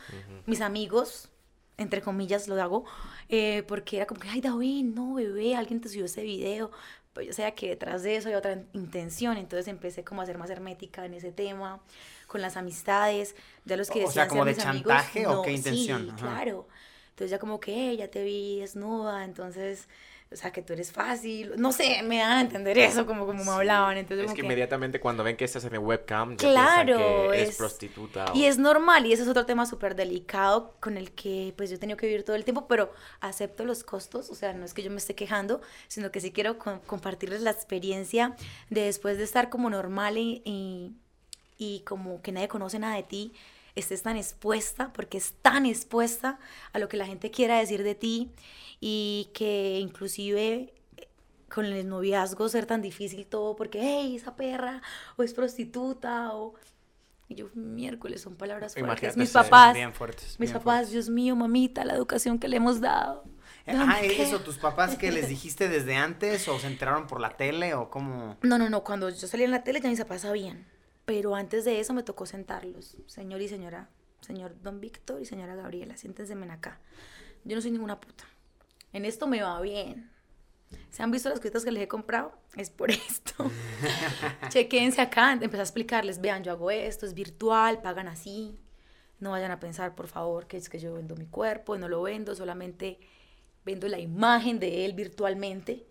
Mis amigos, entre comillas, lo hago, eh, porque era como que, ay, David, no, bebé, alguien te subió ese video. Pero yo sabía que detrás de eso hay otra intención. Entonces empecé como a ser más hermética en ese tema, con las amistades. Ya los que O sea, ¿como ser de mis amigos, chantaje o no, qué intención? Sí, Ajá. claro. Entonces ya como que, "Hey, ya te vi desnuda, entonces, o sea, que tú eres fácil. No sé, me dan a entender eso, como, como me hablaban. Entonces, Es que que- inmediatamente cuando ven que estás en webcam, ya Claro, que es, es- prostituta. Y o- es normal, y ese es otro tema súper delicado con el que pues yo he tenido que vivir todo el tiempo, pero acepto los costos, o sea, no es que yo me esté quejando, sino que sí quiero com- compartirles la experiencia de después de estar como normal y, y, y como que nadie conoce nada de ti, estés tan expuesta, porque es tan expuesta a lo que la gente quiera decir de ti y que inclusive eh, con el noviazgo ser tan difícil todo porque, hey, esa perra, o es prostituta, o... Y yo, miércoles, son palabras fuertes. Imagínate Mis papás, Bien fuertes. mis bien papás, fuertes. Dios mío, mamita, la educación que le hemos dado. Eh, ¿Dónde Ah, eso, tus papás que les [LAUGHS] dijiste desde antes o se enteraron por la tele o cómo. No, no, no, cuando yo salí en la tele ya mis papás sabían. Pero antes de eso me tocó sentarlos. Señor y señora, señor Don Víctor y señora Gabriela, siéntense acá. Yo no soy ninguna puta. En esto me va bien. ¿Se han visto las cositas que les he comprado? Es por [LAUGHS] esto. [LAUGHS] Chequense acá. Empecé a explicarles, vean, yo hago esto, es virtual, pagan así. No vayan a pensar, por favor, que es que yo vendo mi cuerpo no lo vendo, solamente vendo la imagen de él virtualmente,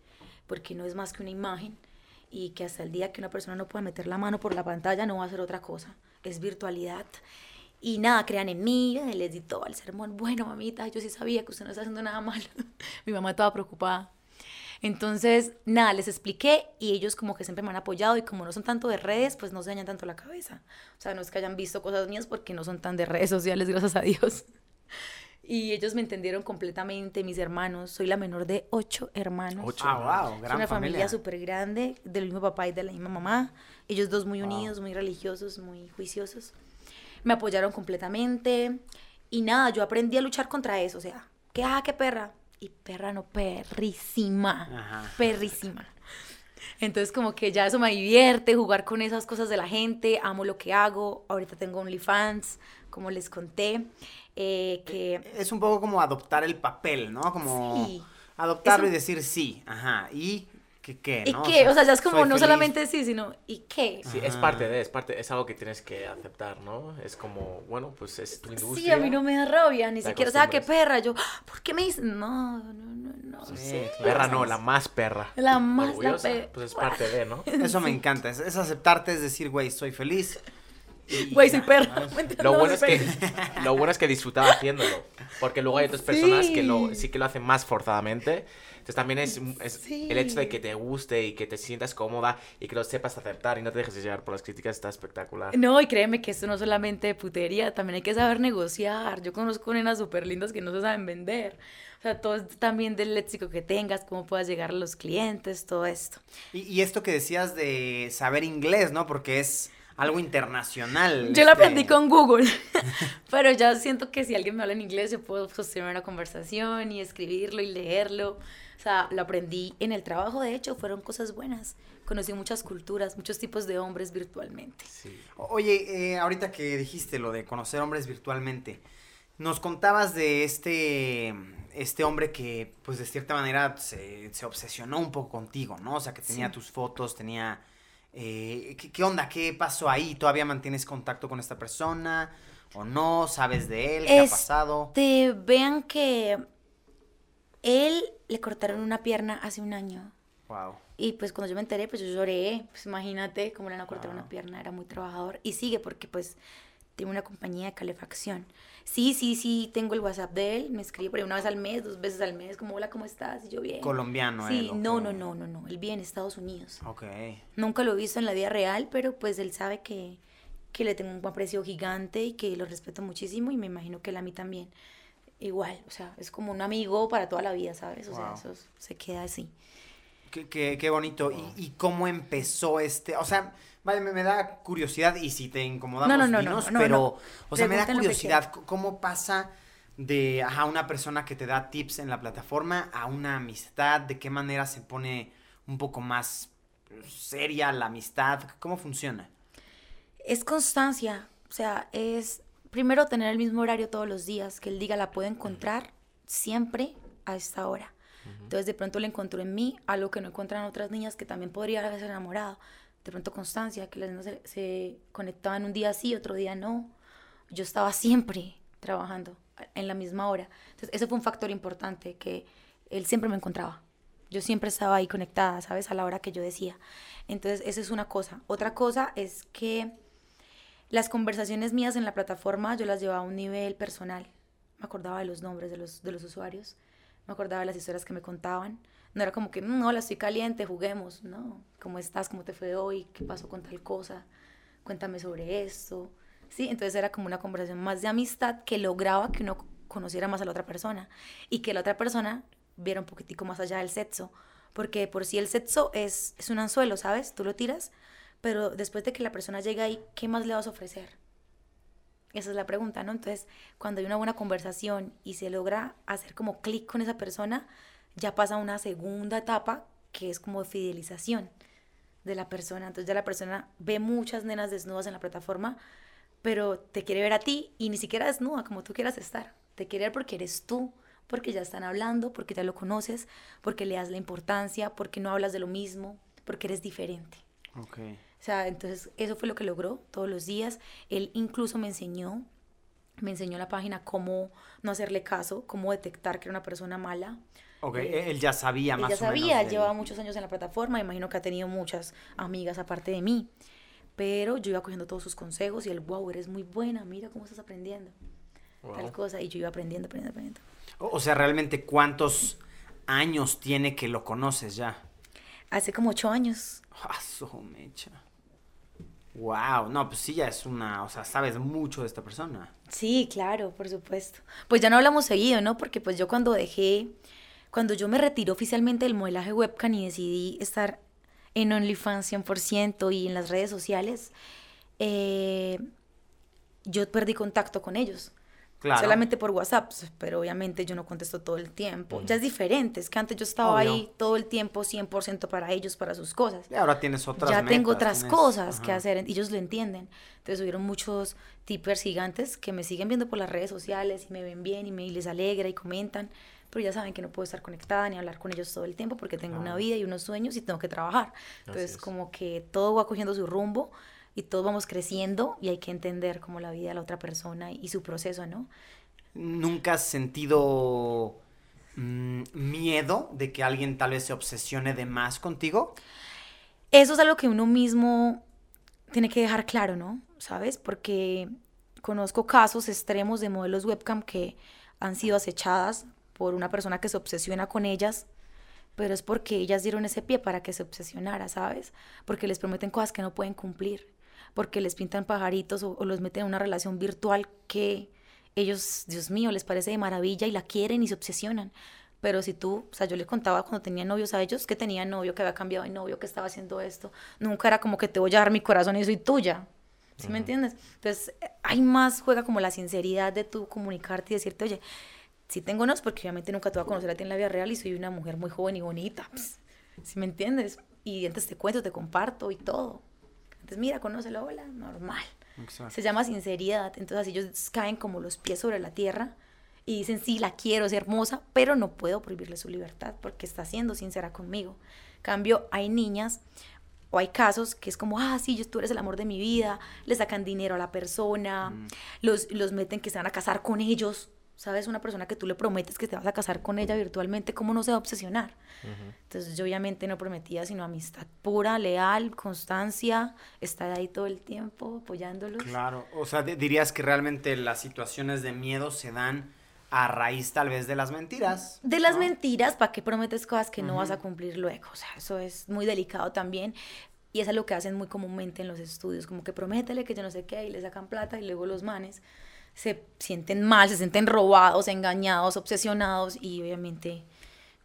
porque no es más que una imagen, y que hasta el día que una persona no pueda meter la mano por la pantalla no va a ser otra cosa, es virtualidad. Y nada, crean en mí, les di todo el sermón, bueno mamita, yo sí sabía que usted no está haciendo nada malo, [LAUGHS] mi mamá estaba preocupada. Entonces, nada, les expliqué y ellos como que siempre me han apoyado y como no son tanto de redes, pues no se dañan tanto la cabeza. O sea, no es que hayan visto cosas mías porque no son tan de redes sociales, [LAUGHS] gracias a Dios. Y ellos me entendieron completamente, mis hermanos. Soy la menor de ocho hermanos. Ocho. Ah, wow, Es gran una familia familia. súper grande, del mismo papá y de la misma mamá. Ellos dos muy unidos, muy religiosos, muy juiciosos. Me apoyaron completamente. Y nada, yo aprendí a luchar contra eso. O sea, que ah, qué perra. Y perra no, perrísima. Ajá. Perrísima. Entonces como que ya eso me divierte, jugar con esas cosas de la gente, amo lo que hago. Ahorita tengo OnlyFans, como les conté, eh, que Es un poco como adoptar el papel, ¿no? Como Sí. adoptarlo y decir sí, ajá. ¿Y qué qué? ¿Y no? qué? O sea, ya es como no feliz. solamente sí, sino ¿y qué? Sí, es parte de, es parte, es algo que tienes que aceptar, ¿no? Es como, bueno, pues es tu industria. Sí, a mí no me da rabia, ni siquiera, o sea, qué perra. Yo, "Ah, ¿por qué me dicen? No, no, no, no. Sí, Perra no, la más perra. La más, la Orgullosa, pe- Pues es parte de, ¿no? Eso me encanta. Es, es aceptarte, es decir, güey, soy feliz. Y Güey, soy. Mentira, Lo no, bueno, es que, [LAUGHS] lo bueno es que disfrutaba haciéndolo. Porque luego hay otras personas que lo, Sí. sí que lo hacen más forzadamente. Entonces también es, es Sí. el hecho de que te guste y que te sientas cómoda y que lo sepas aceptar y no te dejes llevar por las críticas está espectacular. No, y créeme que esto no es solamente putería, también hay que saber negociar. Yo conozco nenas súper lindas que no se saben vender. O sea, todo es también del léxico que tengas, cómo puedas llegar a los clientes, todo esto. Y, y esto que decías de saber inglés, ¿no? Porque es algo internacional. Yo lo este- aprendí con Google, [LAUGHS] pero ya siento que si alguien me habla en inglés, yo puedo sostener una conversación y escribirlo y leerlo. O sea, lo aprendí en el trabajo, de hecho, fueron cosas buenas. Conocí muchas culturas, muchos tipos de hombres virtualmente. Sí. Oye, eh, ahorita que dijiste lo de conocer hombres virtualmente, nos contabas de este, este hombre que, pues de cierta manera, se, se obsesionó un poco contigo, ¿no? O sea, que tenía Sí. tus fotos, tenía... eh, ¿qué, qué onda? ¿Qué pasó ahí? ¿Todavía mantienes contacto con esta persona? ¿O no? ¿Sabes de él? ¿Qué ha Es- pasado? Te vean que él le cortaron una pierna hace un año. Wow. Y pues cuando yo me enteré, pues yo lloré. Pues imagínate cómo le van a cortar Wow. una pierna, era muy trabajador. Y sigue porque pues tiene una compañía de calefacción. Sí, sí, sí, tengo el WhatsApp de él. Me escribe por ahí una vez al mes, dos veces al mes, como hola, ¿cómo estás? Y yo bien. Colombiano Sí, él, ¿o no, no, no, no, no. Él vive en Estados Unidos. Ok. Nunca lo he visto en la vida real, pero pues él sabe que, que le tengo un aprecio gigante y que lo respeto muchísimo y me imagino que él a mí también. Igual, o sea, es como un amigo para toda la vida, ¿sabes? O sea, eso se queda así. Qué, qué- qué bonito. ¿Y, y cómo empezó este? O sea, vaya, me, me da curiosidad y si te incomodamos, No, no, no, no, dinos, no, no. pero, o sea, me da curiosidad cómo pasa de ajá, una persona que te da tips en la plataforma a una amistad, de qué manera se pone un poco más seria la amistad, cómo funciona. Es constancia, o sea, es primero tener el mismo horario todos los días, que él diga la puedo encontrar siempre a esta hora. Entonces de pronto le encontró en mí algo que no encuentran otras niñas que también podría haberse enamorado. De pronto constancia, que las niñas se, conectaban un día sí, otro día no. Yo estaba siempre trabajando en la misma hora. Entonces ese fue un factor importante, que él siempre me encontraba. Yo siempre estaba ahí conectada, ¿sabes? A la hora que yo decía. Entonces, esa es una cosa. Otra cosa es que las conversaciones mías en la plataforma yo las llevaba a un nivel personal. Me acordaba de los nombres de los, de los usuarios, me acordaba de las historias que me contaban. No era como que, "Mm, hola, estoy caliente, juguemos. No, ¿cómo estás? ¿Cómo te fue hoy? ¿Qué pasó con tal cosa? Cuéntame sobre esto. Sí, entonces era como una conversación más de amistad que lograba que uno conociera más a la otra persona y que la otra persona viera un poquitico más allá del sexo. Porque por sí el sexo es, es un anzuelo, ¿sabes? Tú lo tiras, pero después de que la persona llega ahí, ¿qué más le vas a ofrecer? Esa es la pregunta, ¿no? Entonces, cuando hay una buena conversación y se logra hacer como clic con esa persona, ya pasa una segunda etapa que es como fidelización de la persona. Entonces ya la persona ve muchas nenas desnudas en la plataforma, pero te quiere ver a ti y ni siquiera desnuda como tú quieras estar. Te quiere ver porque eres tú, porque ya están hablando, porque ya lo conoces, porque le das la importancia, porque no hablas de lo mismo, porque eres diferente. Ok. O sea, entonces eso fue lo que logró todos los días. Él incluso me enseñó, me enseñó en la página cómo no hacerle caso, cómo detectar que era una persona mala, Ok, Eh, él ya sabía Él más ya o menos. sabía, él del- llevaba muchos años en la plataforma, imagino que ha tenido muchas amigas aparte de mí. Pero yo iba cogiendo todos sus consejos y él, wow, eres muy buena, mira cómo estás aprendiendo. Tal Wow. cosa. Y yo iba aprendiendo, aprendiendo, aprendiendo. O o sea, realmente, ¿cuántos años tiene que lo conoces ya? Hace como ocho años. Su mecha. Wow, no, pues sí, ya es una, o sea, sabes mucho de esta persona. Sí, claro, por supuesto. Pues ya no hablamos seguido, ¿no? Porque pues yo cuando dejé, cuando yo me retiré oficialmente del modelaje webcam y decidí estar en OnlyFans 100% y en las redes sociales, eh, yo perdí contacto con ellos. Claro. Solamente por WhatsApp, pero obviamente yo no contesto todo el tiempo. Ya es diferente, es que antes yo estaba Obvio. ahí todo el tiempo 100% para ellos, para sus cosas Y ahora tienes otras ya tengo metas, otras tienes- cosas que hacer, y ellos lo entienden. Entonces hubieron muchos tippers gigantes que me siguen viendo por las redes sociales y me ven bien y me y les alegra y comentan, pero ya saben que no puedo estar conectada ni hablar con ellos todo el tiempo porque tengo una vida y unos sueños y tengo que trabajar. Entonces es. como que todo va cogiendo su rumbo y todos vamos creciendo y hay que entender como la vida de la otra persona y, y su proceso, ¿no? ¿Nunca has sentido mm, miedo de que alguien tal vez se obsesione de más contigo? Eso es algo que uno mismo tiene que dejar claro, ¿no? ¿Sabes? Porque conozco casos extremos de modelos webcam que han sido acechadas por una persona que se obsesiona con ellas, pero es porque ellas dieron ese pie para que se obsesionara, ¿sabes? Porque les prometen cosas que no pueden cumplir, porque les pintan pajaritos o, o los meten en una relación virtual que ellos, Dios mío, les parece de maravilla y la quieren y se obsesionan. Pero si tú, o sea, yo les contaba cuando tenía novios a ellos que tenía novio, que había cambiado de novio, que estaba haciendo esto. Nunca era como que te voy a dar mi corazón y soy tuya. ¿Sí me entiendes? Entonces, eh, hay más, juega como la sinceridad de tú comunicarte y decirte, oye, sí tengo nos, porque obviamente nunca te voy a conocer a ti en la vida real y soy una mujer muy joven y bonita. Pues, ¿Sí me entiendes? Y antes te cuento, te comparto y todo. Entonces, mira, conócelo, hola, normal. Exacto. Se llama sinceridad. Entonces así ellos caen como los pies sobre la tierra y dicen, sí, la quiero, es hermosa, pero no puedo prohibirle su libertad porque está siendo sincera conmigo. Cambio, hay niñas o hay casos que es como, ah, sí, tú eres el amor de mi vida, le sacan dinero a la persona, los, los meten que se van a casar con ellos. ¿Sabes? Una persona que tú le prometes que te vas a casar con ella virtualmente, ¿cómo no se va a obsesionar? Entonces yo obviamente no prometía sino amistad pura, leal, constancia, estar ahí todo el tiempo apoyándolos. Claro, o sea, di- dirías que realmente las situaciones de miedo se dan a raíz tal vez de las mentiras. De las ¿no? mentiras, ¿para qué prometes cosas que no vas a cumplir luego? O sea, eso es muy delicado también. Y eso es lo que hacen muy comúnmente en los estudios, como que prométele que yo no sé qué, y le sacan plata y luego los manes se sienten mal, se sienten robados, engañados, obsesionados y obviamente...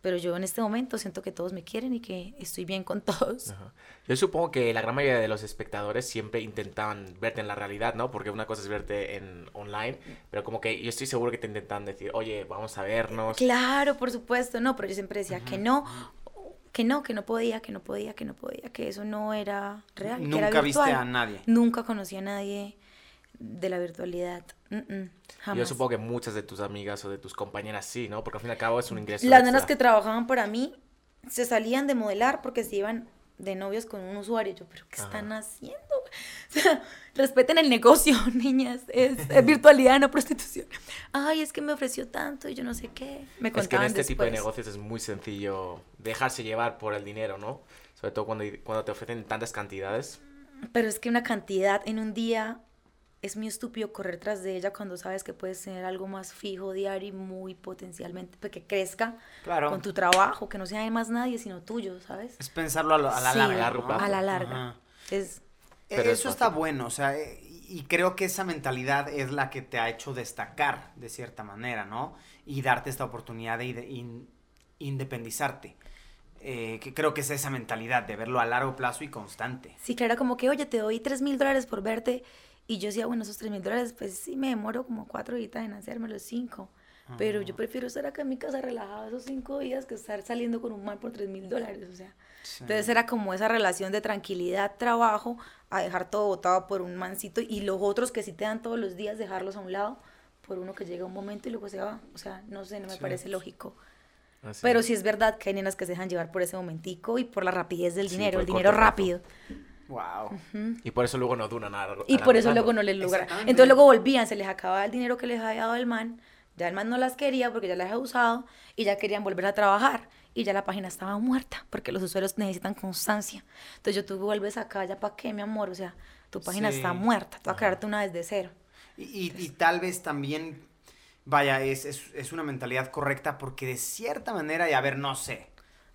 Pero yo en este momento siento que todos me quieren y que estoy bien con todos. Ajá. Yo supongo que la gran mayoría de los espectadores siempre intentaban verte en la realidad, ¿no? Porque una cosa es verte en online, pero como que yo estoy seguro que te intentan decir, oye, vamos a vernos. Claro, por supuesto, no, pero yo siempre decía que no, que no, que no podía, que no podía, que no podía, que eso no era real. que era Nunca viste a nadie. Nunca conocí a nadie de la virtualidad. Mm, mm, jamás. Yo supongo que muchas de tus amigas o de tus compañeras sí, ¿no? Porque al fin y al cabo es un ingreso. Las nenas que trabajaban para mí se salían de modelar porque se iban de novios con un usuario. Yo, ¿pero qué están haciendo? [LAUGHS] O sea, respeten el negocio, [LAUGHS] niñas. Es, es [LAUGHS] virtualidad, no prostitución. Ay, es que me ofreció tanto y yo no sé qué. Me Es que en este tipo de negocios es muy sencillo dejarse llevar por el dinero, ¿no? Sobre todo cuando, cuando te ofrecen tantas cantidades. Pero es que una cantidad en un día es muy estúpido correr tras de ella cuando sabes que puedes tener algo más fijo, diario y muy potencialmente, pues, que crezca Claro. con tu trabajo, que no sea de más nadie, sino tuyo, ¿sabes? Es pensarlo a, lo- a la Sí, larga. largo ¿no? A la larga. Es, E- es Eso está bueno, o sea, eh, y creo que esa mentalidad es la que te ha hecho destacar de cierta manera, ¿no? Y darte esta oportunidad de inde- in- independizarte. Eh, que creo que es esa mentalidad de verlo a largo plazo y constante. sí, claro, como que, oye, te doy tres mil dólares por verte. Y yo decía, bueno, esos tres mil dólares, pues sí me demoro como cuatro días en hacérmelo, cinco. Pero yo prefiero estar acá en mi casa relajado esos cinco días que estar saliendo con un mal por tres mil dólares, o sea. Sí. Entonces era como esa relación de tranquilidad, trabajo, a dejar todo botado por un mancito y los otros que sí te dan todos los días, dejarlos a un lado por uno que llega un momento y luego se va. O sea, no sé, no me Sí. parece lógico. Así. Pero sí es verdad que hay nenas que se dejan llevar por ese momentico y por la rapidez del Sí, dinero, el dinero corto rápido. Wow. Y por eso luego no duran nada. Y por eso luego no les logra. Entonces luego volvían, se les acababa el dinero que les había dado el man, Ya el man no las quería porque ya las había usado y ya querían volver a trabajar y ya la página estaba muerta porque los usuarios necesitan constancia. Entonces yo tú vuelves acá, ¿ya para qué, mi amor? O sea, tu página Sí. está muerta, tú vas a crearte una desde cero. Y, y- y tal vez también, vaya, es, es, es una mentalidad correcta porque de cierta manera, y a ver, no sé,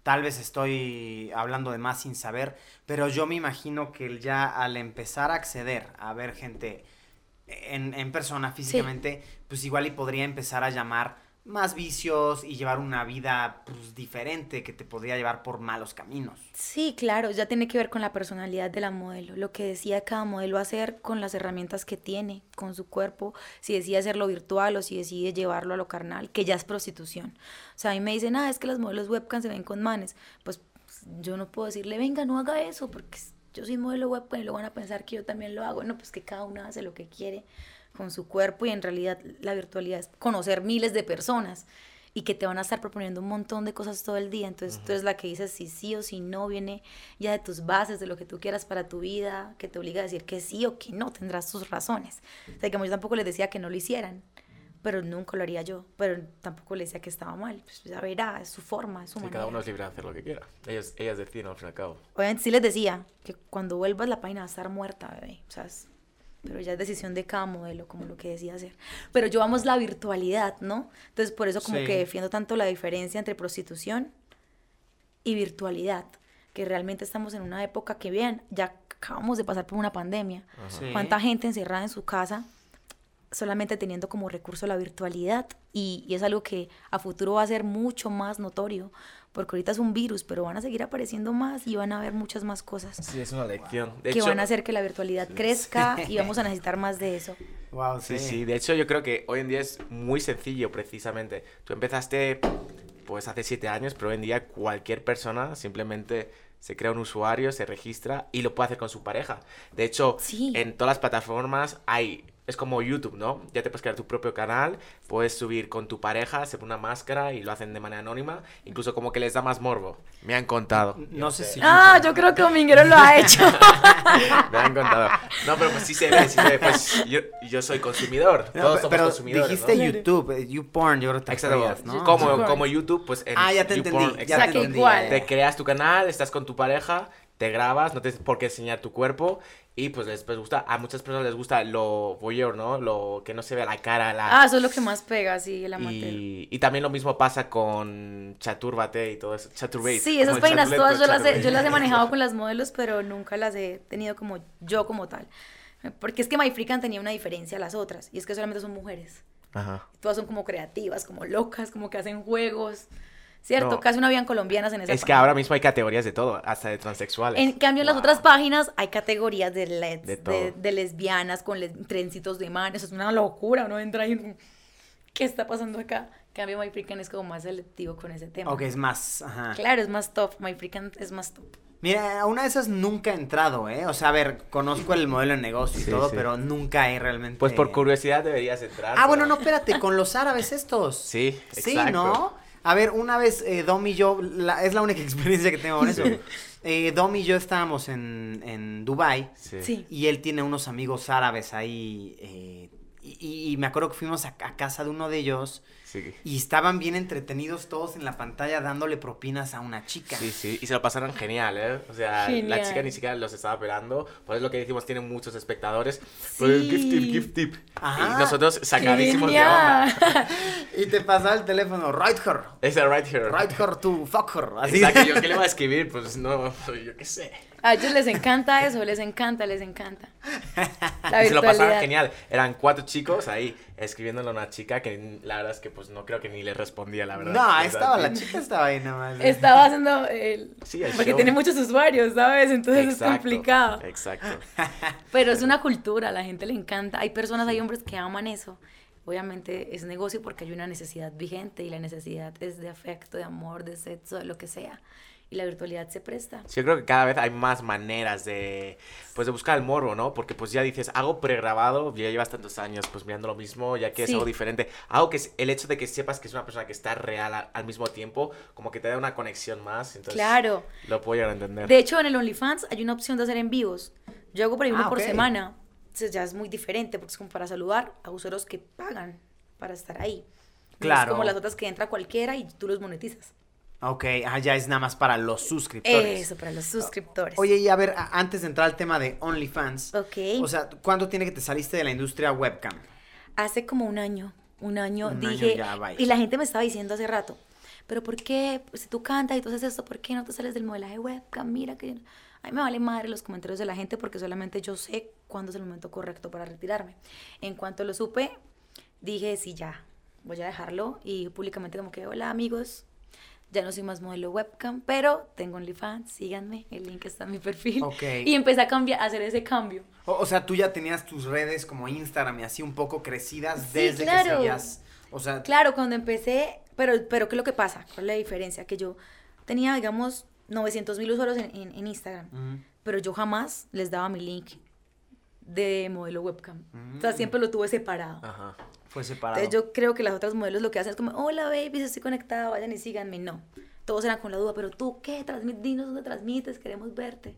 tal vez estoy hablando de más sin saber, pero yo me imagino que ya al empezar a acceder a ver gente en, en persona físicamente, pues igual y podría empezar a llamar más vicios y llevar una vida pues, diferente que te podría llevar por malos caminos. Sí, claro, ya tiene que ver con la personalidad de la modelo, lo que decía cada modelo hacer con las herramientas que tiene, con su cuerpo, si decide hacerlo virtual o si decide llevarlo a lo carnal, que ya es prostitución. O sea, a mí me dicen, ah, es que las modelos webcam se ven con manes. Pues yo no puedo decirle, venga, no haga eso, porque yo soy modelo webcam y lo van a pensar que yo también lo hago. No, pues que cada uno hace lo que quiere con su cuerpo y en realidad la virtualidad es conocer miles de personas y que te van a estar proponiendo un montón de cosas todo el día. Entonces tú eres la que dices si sí o si no, viene ya de tus bases, de lo que tú quieras para tu vida, que te obliga a decir que sí o que no, tendrás tus razones. O sea, como yo tampoco les decía que no lo hicieran, pero nunca lo haría yo, pero tampoco les decía que estaba mal. Pues ya verá, es su forma, es su Sí, manera. cada uno es libre de hacer lo que quiera. Ellas, ellas deciden al fin y al cabo. Obviamente sí les decía que cuando vuelvas la página va a estar muerta, bebé. O sea, es- pero ya es decisión de cada modelo, como lo que decía hacer. Pero yo la virtualidad, ¿no? Entonces por eso como Sí. que defiendo tanto la diferencia entre prostitución y virtualidad, que realmente estamos en una época que, vean, ya acabamos de pasar por una pandemia. Sí. ¿Cuánta gente encerrada en su casa solamente teniendo como recurso la virtualidad? Y, y es algo que a futuro va a ser mucho más notorio, porque ahorita es un virus, pero van a seguir apareciendo más y van a haber muchas más cosas Sí, es una lección. De que hecho, van a hacer que la virtualidad crezca [LAUGHS] y vamos a necesitar más de eso. Wow, Sí, sí, de hecho yo creo que hoy en día es muy sencillo precisamente. Tú empezaste pues hace siete años, pero hoy en día cualquier persona simplemente se crea un usuario, se registra y lo puede hacer con su pareja. De hecho, Sí. en todas las plataformas hay, es como YouTube, ¿no? Ya te puedes crear tu propio canal, puedes subir con tu pareja, se pone una máscara y lo hacen de manera anónima, incluso como que les da más morbo. Me han contado. No sé si... Ah, yo creo que Dominguero lo ha hecho. [LAUGHS] Me han contado. No, pero pues sí se ve, sí se ve. Pues yo, yo soy consumidor. No, Todos somos pero consumidores. dijiste ¿no? YouTube, eh, YouPorn, yo creo que te Exacto. referías, ¿no? Como, como YouTube, pues en Ah, ya te YouPorn, entendí, ya exacto. te entendí. igual. Te creas tu canal, estás con tu pareja, te grabas, no tienes por qué enseñar tu cuerpo y pues les pues, gusta, a muchas personas les gusta lo voyeur, ¿no? Lo que no se ve la cara, la... Ah, eso es lo que más pega, sí, el amateur. y, y también lo mismo pasa con Chaturbate y todo eso. Chaturbate. Sí, esas páginas todas yo las, he, yo las he manejado [LAUGHS] con las modelos, pero nunca las he tenido como yo como tal. Porque es que MyFreakan tenía una diferencia a las otras, y es que solamente son mujeres. Ajá. Todas son como creativas, como locas, como que hacen juegos. ¿Cierto? No. Casi no habían colombianas en esa Es que ahora mismo hay categorías de todo, hasta de transexuales. En cambio, en las otras páginas hay categorías de, leds, De de, todo. de lesbianas con les- trencitos de man. Eso es una locura. Uno entra y... ¿Qué está pasando acá? En cambio, MyFreakan es como más selectivo con ese tema. Ok, es más, ajá. Claro, es más top. MyFreakan es más top. Mira, a una de esas nunca he entrado, ¿eh? O sea, a ver, conozco el modelo de negocio y Sí, todo, sí. pero nunca he realmente... Pues por curiosidad deberías entrar. Ah, bueno, no, espérate, con los árabes estos. Sí, Sí, exacto. ¿no? A ver, una vez eh, Dom y yo, la- es la única [LAUGHS] experiencia que tengo con eso. Eh, Dom y yo estábamos en, en Dubai Sí. Sí. y él tiene unos amigos árabes ahí. eh, y, y me acuerdo que fuimos a, a casa de uno de ellos Sí. y estaban bien entretenidos todos en la pantalla dándole propinas a una chica. Sí, sí, y se lo pasaron genial, ¿eh? O sea, la chica ni siquiera los estaba esperando, por eso lo que decimos, tiene muchos espectadores. Pero el gift tip, Sí. gift tip. Ajá. Y nosotros sacadísimos de onda. [LAUGHS] Y te pasaba el teléfono, right her, Ese right here. right her to fuck her. Así. Exacto, ¿yo [LAUGHS] qué le voy a escribir? Pues no, yo qué sé. A ellos les encanta eso, les encanta, les encanta. [LAUGHS] La Y se lo pasaban genial. Eran cuatro chicos ahí escribiéndole a una chica que la verdad es que pues no creo que ni le respondía, la verdad. No, estaba, la [LAUGHS] chica estaba ahí nomás. Estaba haciendo el... Sí, el Porque show. tiene muchos usuarios, ¿sabes? Entonces es complicado. Exacto. [LAUGHS] Pero es una cultura, a la gente le encanta. Hay personas, hay hombres que aman eso. Obviamente es negocio porque hay una necesidad vigente y la necesidad es de afecto, de amor, de sexo, de lo que sea. Y la virtualidad se presta. Sí, yo creo que cada vez hay más maneras de, pues, de buscar el morbo, ¿no? Porque pues ya dices, hago pregrabado, ya llevas tantos años pues mirando lo mismo, ya que es Sí. algo diferente. Algo que es el hecho de que sepas que es una persona que está real a- al mismo tiempo, como que te da una conexión más, entonces Claro. lo puedo llegar a entender. De hecho, en el OnlyFans hay una opción de hacer en vivos. Yo hago por uno Ah, por semana. Entonces ya es muy diferente porque es como para saludar a usuarios que pagan para estar ahí. No Claro. es como las otras que entra cualquiera y tú los monetizas. Ok, ah, ya es nada más para los suscriptores. Eso, para los suscriptores. Oye, y a ver, a- antes de entrar al tema de OnlyFans, Ok. o sea, ¿cuánto tiene que te saliste de la industria webcam? Hace como un año, un año Un año dije, ya, y la gente me estaba diciendo hace rato, pero ¿por qué? Pues, si tú cantas y tú haces esto, ¿por qué no te sales del modelaje webcam? Mira que a mí me vale madre los comentarios de la gente porque solamente yo sé cuándo es el momento correcto para retirarme. En cuanto lo supe, dije, sí, ya, voy a dejarlo y públicamente como que, hola amigos, ya no soy más modelo webcam, pero tengo OnlyFans, síganme, el link está en mi perfil. Ok. Y empecé a cambiar, a hacer ese cambio. O, o sea, tú ya tenías tus redes como Instagram y así un poco crecidas Sí, desde que claro. seguías. O sea, Claro, cuando empecé, pero, pero ¿qué es lo que pasa? ¿Cuál es la diferencia? Que yo tenía, digamos, 900 mil usuarios en, en- en Instagram, Ujú. pero yo jamás les daba mi link de modelo webcam. O sea, Mm. siempre lo tuve separado. Ajá. fue separado. Entonces yo creo que las otras modelos lo que hacen es como, hola babies, estoy conectada, vayan y síganme. No, todos eran con la duda, pero tú, ¿qué? Transmit, dinos dónde transmites, queremos verte.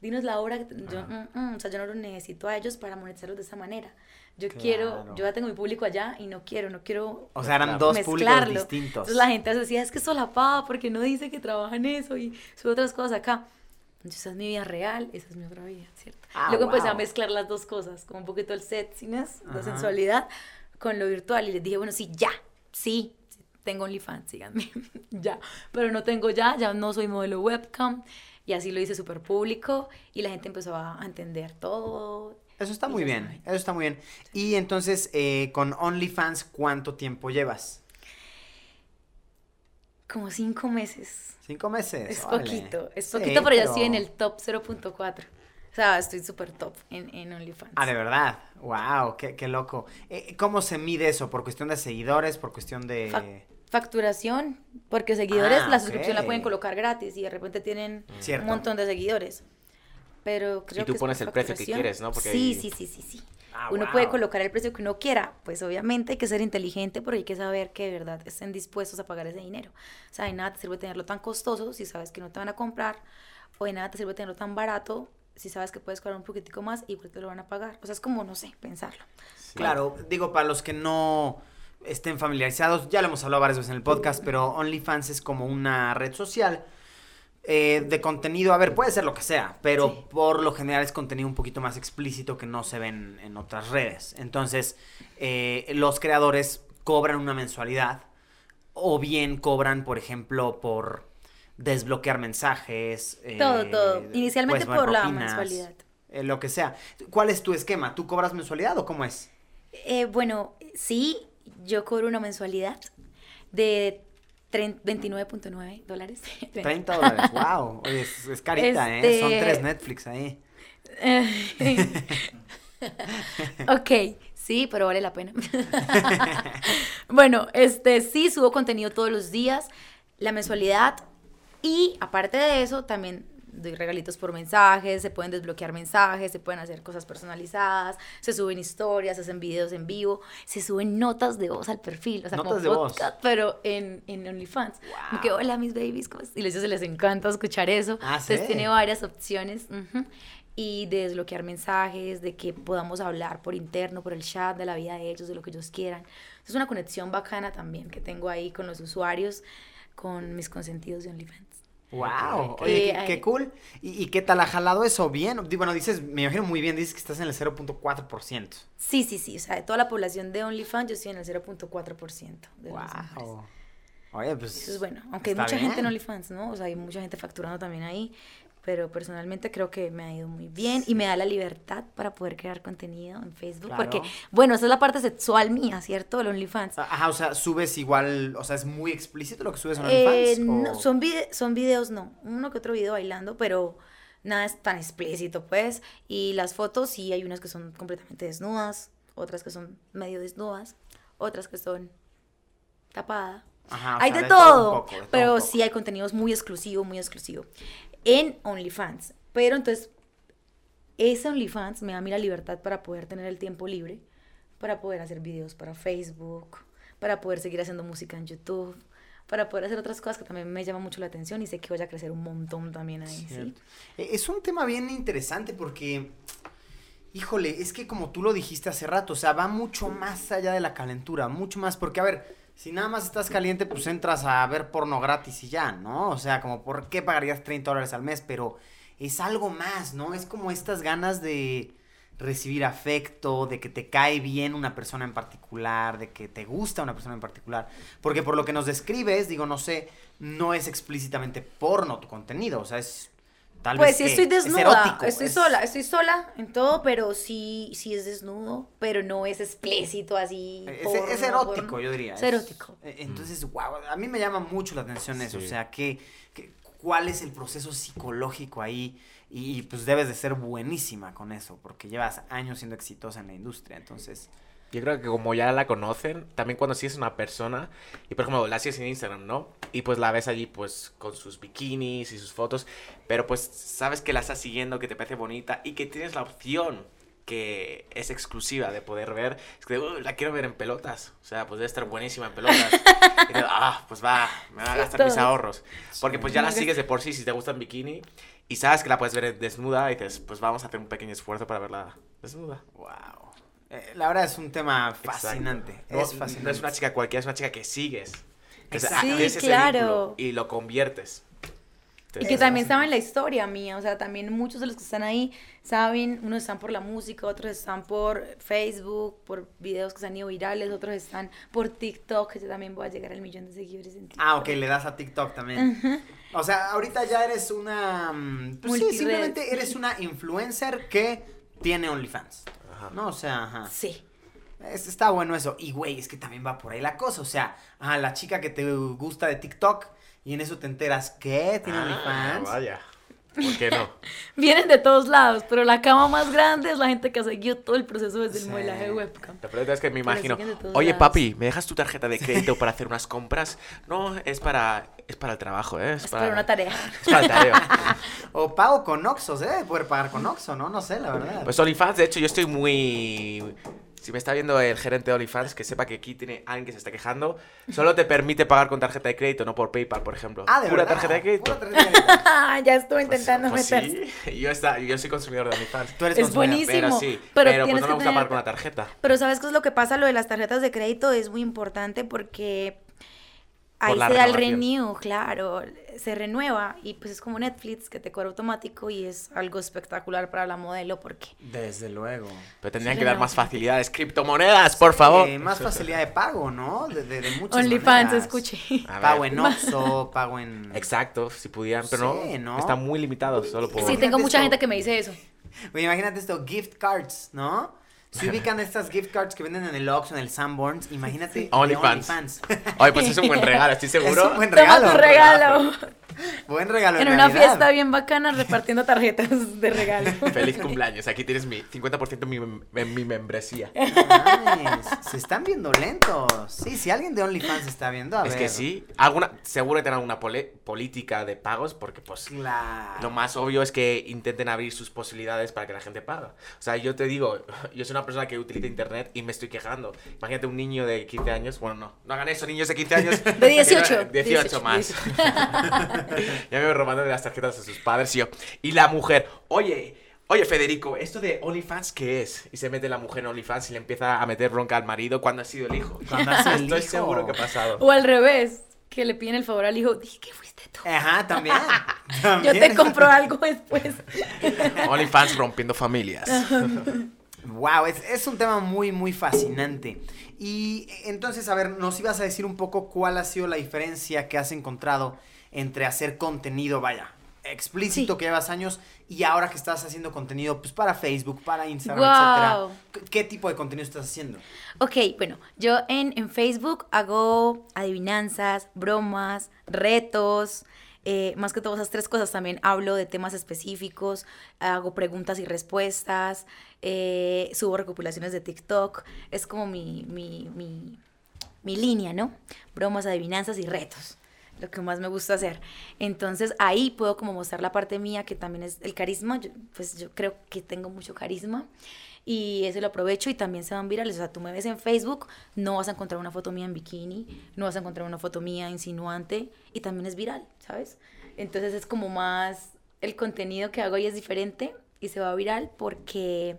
Dinos la hora que yo, mm, mm, o sea, yo no los necesito a ellos para monetizarlos de esa manera. Yo quiero, Claro. yo ya tengo mi público allá y no quiero, no quiero O sea, eran dos públicos mezclarlo. distintos. Entonces la gente decía, es que es solapada porque no dice que trabaja en eso y sube otras cosas acá. Entonces, esa es mi vida real, esa es mi otra vida, ¿cierto? Ah, Luego empecé a wow. mezclar las dos cosas, como un poquito el sexiness, Ajá. la sensualidad, con lo virtual. Y les dije, bueno, sí, ya, sí, tengo OnlyFans, síganme, [LAUGHS] ya. Pero no tengo ya, ya no soy modelo webcam. Y así lo hice súper público y la gente empezó a entender todo. Eso está muy bien, saben. eso está muy bien. Y entonces, eh, con OnlyFans, ¿cuánto tiempo llevas? Como cinco meses. ¿Cinco meses? Es poquito, es Sí, poquito, pero ya estoy en el top 0.4. O sea, estoy súper top en, en OnlyFans. Ah, de verdad. Wow, qué, qué loco. Eh, ¿Cómo se mide eso? ¿Por cuestión de seguidores? ¿Por cuestión de...? Fac- facturación, porque seguidores, Ah, la suscripción la pueden colocar gratis y de repente tienen Cierto. un montón de seguidores. Pero creo Y tú que es pones el precio que quieres, ¿no? Porque sí, ahí- sí, sí, sí, sí. Ah, uno wow. puede colocar el precio que uno quiera, pues obviamente hay que ser inteligente, pero hay que saber que de verdad estén dispuestos a pagar ese dinero. O sea, de nada te sirve tenerlo tan costoso si sabes que no te van a comprar, o de nada te sirve tenerlo tan barato si sabes que puedes cobrar un poquitico más y igual te lo van a pagar. O sea, es como, no sé, pensarlo. Claro, digo, para los que no estén familiarizados, ya lo hemos hablado varias veces en el podcast, pero OnlyFans es como una red social eh, de contenido, a ver, puede ser lo que sea, pero Sí. por lo general es contenido un poquito más explícito que no se ven en otras redes. Entonces, eh, los creadores cobran una mensualidad o bien cobran, por ejemplo, por desbloquear mensajes. eh, Todo, todo. Inicialmente por la mensualidad. eh, lo que sea. ¿Cuál es tu esquema? ¿Tú cobras mensualidad o cómo es? Eh, bueno, sí, yo cobro una mensualidad de 29.9 dólares. [LAUGHS] 30 dólares, wow. Oye, es, es carita, ¿eh? Son Este- tres Netflix ahí. [LAUGHS] ok, sí, pero vale la pena. [LAUGHS] bueno, este sí subo contenido todos los días, la mensualidad y aparte de eso también doy regalitos por mensajes, se pueden desbloquear mensajes, se pueden hacer cosas personalizadas, se suben historias, se hacen videos en vivo, se suben notas de voz al perfil, o sea, Notas como de voz. podcast, pero en, en OnlyFans. Como que, hola, mis babies, ¿cómo es?" Y se les encanta escuchar eso. Ah, Entonces ¿sí? tiene varias opciones. ujú, Y de desbloquear mensajes, de que podamos hablar por interno, por el chat, de la vida de ellos, de lo que ellos quieran. Es una conexión bacana también que tengo ahí con los usuarios, con mis consentidos de OnlyFans. Wow, oye, qué, cool. ¿Y, y qué tal ha jalado eso? Bien. Bueno, dices, me imagino muy bien, dices que estás en el 0.4%. Sí, sí, sí. O sea, de toda la población de OnlyFans, yo estoy en el 0.4% de. Wow. Oye, pues. Eso es bueno. Aunque hay mucha gente en bien. OnlyFans, ¿no? O sea, hay mucha gente facturando también ahí. Pero personalmente creo que me ha ido muy bien y me da la libertad para poder crear contenido en Facebook. Claro. Porque, bueno, esa es la parte sexual mía, ¿cierto? El OnlyFans. Ajá, o sea, subes igual, o sea, es muy explícito lo que subes en Eh, OnlyFans. no, son, vide- son videos, no. Uno que otro video bailando, pero nada es tan explícito, pues. Y las fotos, sí, hay unas que son completamente desnudas, otras que son medio desnudas, otras que son tapadas. Ajá, hay sea, de, todo todo, un poco, de todo pero sí hay contenidos muy exclusivo, muy exclusivo. En OnlyFans. Pero entonces, ese OnlyFans me da a mí la libertad para poder tener el tiempo libre, para poder hacer videos para Facebook, para poder seguir haciendo música en YouTube, para poder hacer otras cosas que también me llaman mucho la atención y sé que voy a crecer un montón también ahí, ¿sí? Eh, Es un tema bien interesante porque, híjole, es que como tú lo dijiste hace rato, o sea, va mucho más allá de la calentura, mucho más, porque a ver, Si nada más estás caliente, pues entras a ver porno gratis y ya, ¿no? O sea, como, ¿por qué pagarías 30 dólares al mes? Pero es algo más, ¿no? Es como estas ganas de recibir afecto, de que te cae bien una persona en particular, de que te gusta una persona en particular. Porque por lo que nos describes, digo, no sé, no es explícitamente porno tu contenido, o sea, es tal Pues vez sí estoy es desnuda, erótico, estoy es- sola, estoy sola en todo, pero sí, sí es desnudo, pero no es explícito así. Es, porno, es erótico, porno. yo diría. Es erótico. eh, Entonces, wow, a mí me llama mucho la atención eso. O sea, que, que- ¿cuál es el proceso psicológico ahí? Y, y, pues debes de ser buenísima con eso, porque llevas años siendo exitosa en la industria. Entonces, Yo creo que como ya la conocen, también cuando sigues a una persona, y por ejemplo la sigues en Instagram, ¿no? Y pues la ves allí pues con sus bikinis y sus fotos, pero pues sabes que la estás siguiendo, que te parece bonita y que tienes la opción que es exclusiva de poder ver, es que "Uh, la quiero ver en pelotas, o sea, pues debe estar buenísima en pelotas. [LAUGHS] y dices, ah, pues va, me va a Sí, gastar mis ahorros. Porque pues ya la sigues de por sí si te gusta en bikini y sabes que la puedes ver desnuda y dices, pues vamos a hacer un pequeño esfuerzo para verla desnuda. wow. Eh, la verdad es un tema Exacto. fascinante. No, es fascinante. No es una chica cualquiera, es una chica que sigues. Que Sí, claro. vínculo y lo conviertes. Y que también fascinante. saben la historia mía, o sea, también muchos de los que están ahí saben, unos están por la música, otros están por Facebook, por videos que se han ido virales, otros están por TikTok, que yo también voy a llegar al millón de seguidores en TikTok. Ah, ok, le das a TikTok también. O sea, ahorita ya eres una... mm, Pues sí, simplemente eres una influencer que tiene OnlyFans. Ajá. ¿No? O sea, ajá. Sí. Es- está bueno eso. Y, güey, es que también va por ahí la cosa. O sea, a la chica que te gusta de TikTok y en eso te enteras que tiene Ah, OnlyFans. vaya. ¿Por qué no? [LAUGHS] Vienen de todos lados, pero la cama más grande es la gente que ha seguido todo el proceso desde el modelaje de webcam. La pregunta es que me imagino, oye lados. papi, ¿me dejas tu tarjeta de crédito para hacer unas compras? No, es para, es para el trabajo, ¿eh? Es para una tarea. Es para el tarea. [LAUGHS] O pago con Oxxo, ¿eh? Poder pagar con Oxxo, ¿no? No sé, la verdad. Pues OnlyFans, de hecho, yo estoy muy... Si me está viendo el gerente de OnlyFans, que sepa que aquí tiene alguien que se está quejando, solo te permite pagar con tarjeta de crédito, no por PayPal, por ejemplo. ah, de Pura verdad. tarjeta de crédito. Pura tarjeta de crédito. [LAUGHS] [LAUGHS] ya estuve Pues- intentando pues meterse. sí, [LAUGHS] yo, está, yo soy consumidor de OnlyFans. Tú eres Es consumidor. buenísimo. Pero sí, pero pero, pues tienes no que me gusta pagar tener- con la tarjeta. Pero ¿sabes qué es lo que pasa? Lo de las tarjetas de crédito es muy importante porque ahí se da el renew, claro, se renueva y pues es como Netflix que te cobra automático y es algo espectacular para la modelo porque Desde luego. Pero tendrían Sí, que dar más facilidades. Criptomonedas, por favor. Eh, más facilidad de pago, ¿no? De, de, de muchas OnlyFans, escuche. Pago en Oxxo, pago en... Exacto, si pudieran, pero Sí, no, ¿no? Están muy limitados solo por... Sí, tengo mucha esto. gente que me dice eso. Oye, imagínate esto, gift cards, ¿no? Si ubican estas gift cards que venden en el Oxxo, en el Sanborns, imagínate OnlyFans. OnlyFans. Oye, pues es un buen regalo, estoy seguro. [LAUGHS] Es un buen Toma regalo. tu regalo. Buen regalo En en una Navidad. fiesta bien bacana repartiendo tarjetas de regalo. [LAUGHS] Feliz cumpleaños, aquí tienes mi 50% de mi, en mi membresía. Mames, se están viendo lentos. Sí, si alguien de OnlyFans está viendo, a es ver. que sí, alguna, seguro que tienen alguna pole- política de pagos porque pues Claro. lo más obvio es que intenten abrir sus posibilidades para que la gente pague. O sea, yo te digo, [LAUGHS] yo soy una persona que utiliza internet y me estoy quejando. Imagínate un niño de 15 años, bueno, no, no hagan eso, niños de 15 años. De 18. 18, 18, más. [LAUGHS] ya me voy robando de las tarjetas a sus padres y yo. Y la mujer, oye, oye Federico, ¿esto de OnlyFans qué es? Y se mete la mujer en OnlyFans y le empieza a meter bronca al marido cuando ha sido el hijo. Cuando ha sido el Estoy hijo. seguro que ha pasado. O al revés, que le piden el favor al hijo, dije que fuiste tú. Ajá, también. [LAUGHS] Yo te compro algo después. [LAUGHS] OnlyFans rompiendo familias. Wow, es, es un tema muy, muy fascinante. Y entonces, a ver, nos ibas a decir un poco cuál ha sido la diferencia que has encontrado entre hacer contenido, vaya, explícito Sí. que llevas años y ahora que estás haciendo contenido pues para Facebook, para Instagram, etcétera. ¿Qué- ¿Qué tipo de contenido estás haciendo? Ok, bueno, yo en, en Facebook hago adivinanzas, bromas, retos. eh, más que todas esas tres cosas también hablo de temas específicos, hago preguntas y respuestas, eh, subo recopilaciones de TikTok. Es como mi, mi, mi, mi línea, ¿no? Bromas, adivinanzas y retos. Lo que más me gusta hacer. Entonces ahí puedo como mostrar la parte mía que también es el carisma. Yo, pues yo creo que tengo mucho carisma y eso lo aprovecho y también se van virales. O sea, tú me ves en Facebook, no vas a encontrar una foto mía en bikini, no vas a encontrar una foto mía insinuante y también es viral, ¿sabes? Entonces es como más el contenido que hago y es diferente y se va viral porque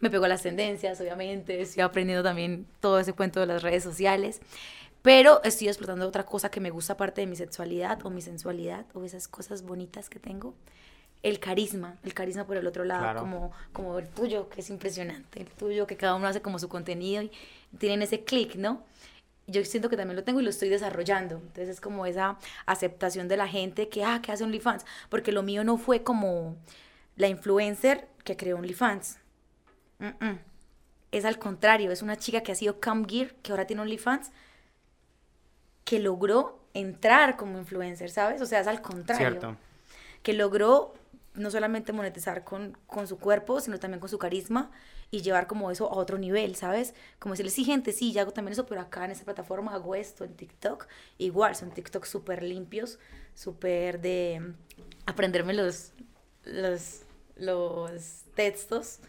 me pegó las tendencias, obviamente, estoy aprendiendo también todo ese cuento de las redes sociales, Pero estoy explotando otra cosa que me gusta aparte de mi sexualidad o mi sensualidad o esas cosas bonitas que tengo. El carisma, el carisma por el otro lado, Claro. como, como el tuyo, que es impresionante, el tuyo, que cada uno hace como su contenido y tienen ese clic, ¿no? Yo siento que también lo tengo y lo estoy desarrollando. Entonces es como esa aceptación de la gente que, ah, que hace OnlyFans. Porque lo mío no fue como la influencer que creó OnlyFans. Mm, mm. Es al contrario, es una chica que ha sido Cam Gear, que ahora tiene OnlyFans, que logró entrar como influencer, ¿sabes? O sea, es al contrario. Cierto. Que logró no solamente monetizar con, con su cuerpo, sino también con su carisma y llevar como eso a otro nivel, ¿sabes? Como decirle, sí, gente, sí, yo hago también eso, pero acá en esta plataforma hago esto, en TikTok. Igual, son TikTok súper limpios, súper de aprenderme los, los, los textos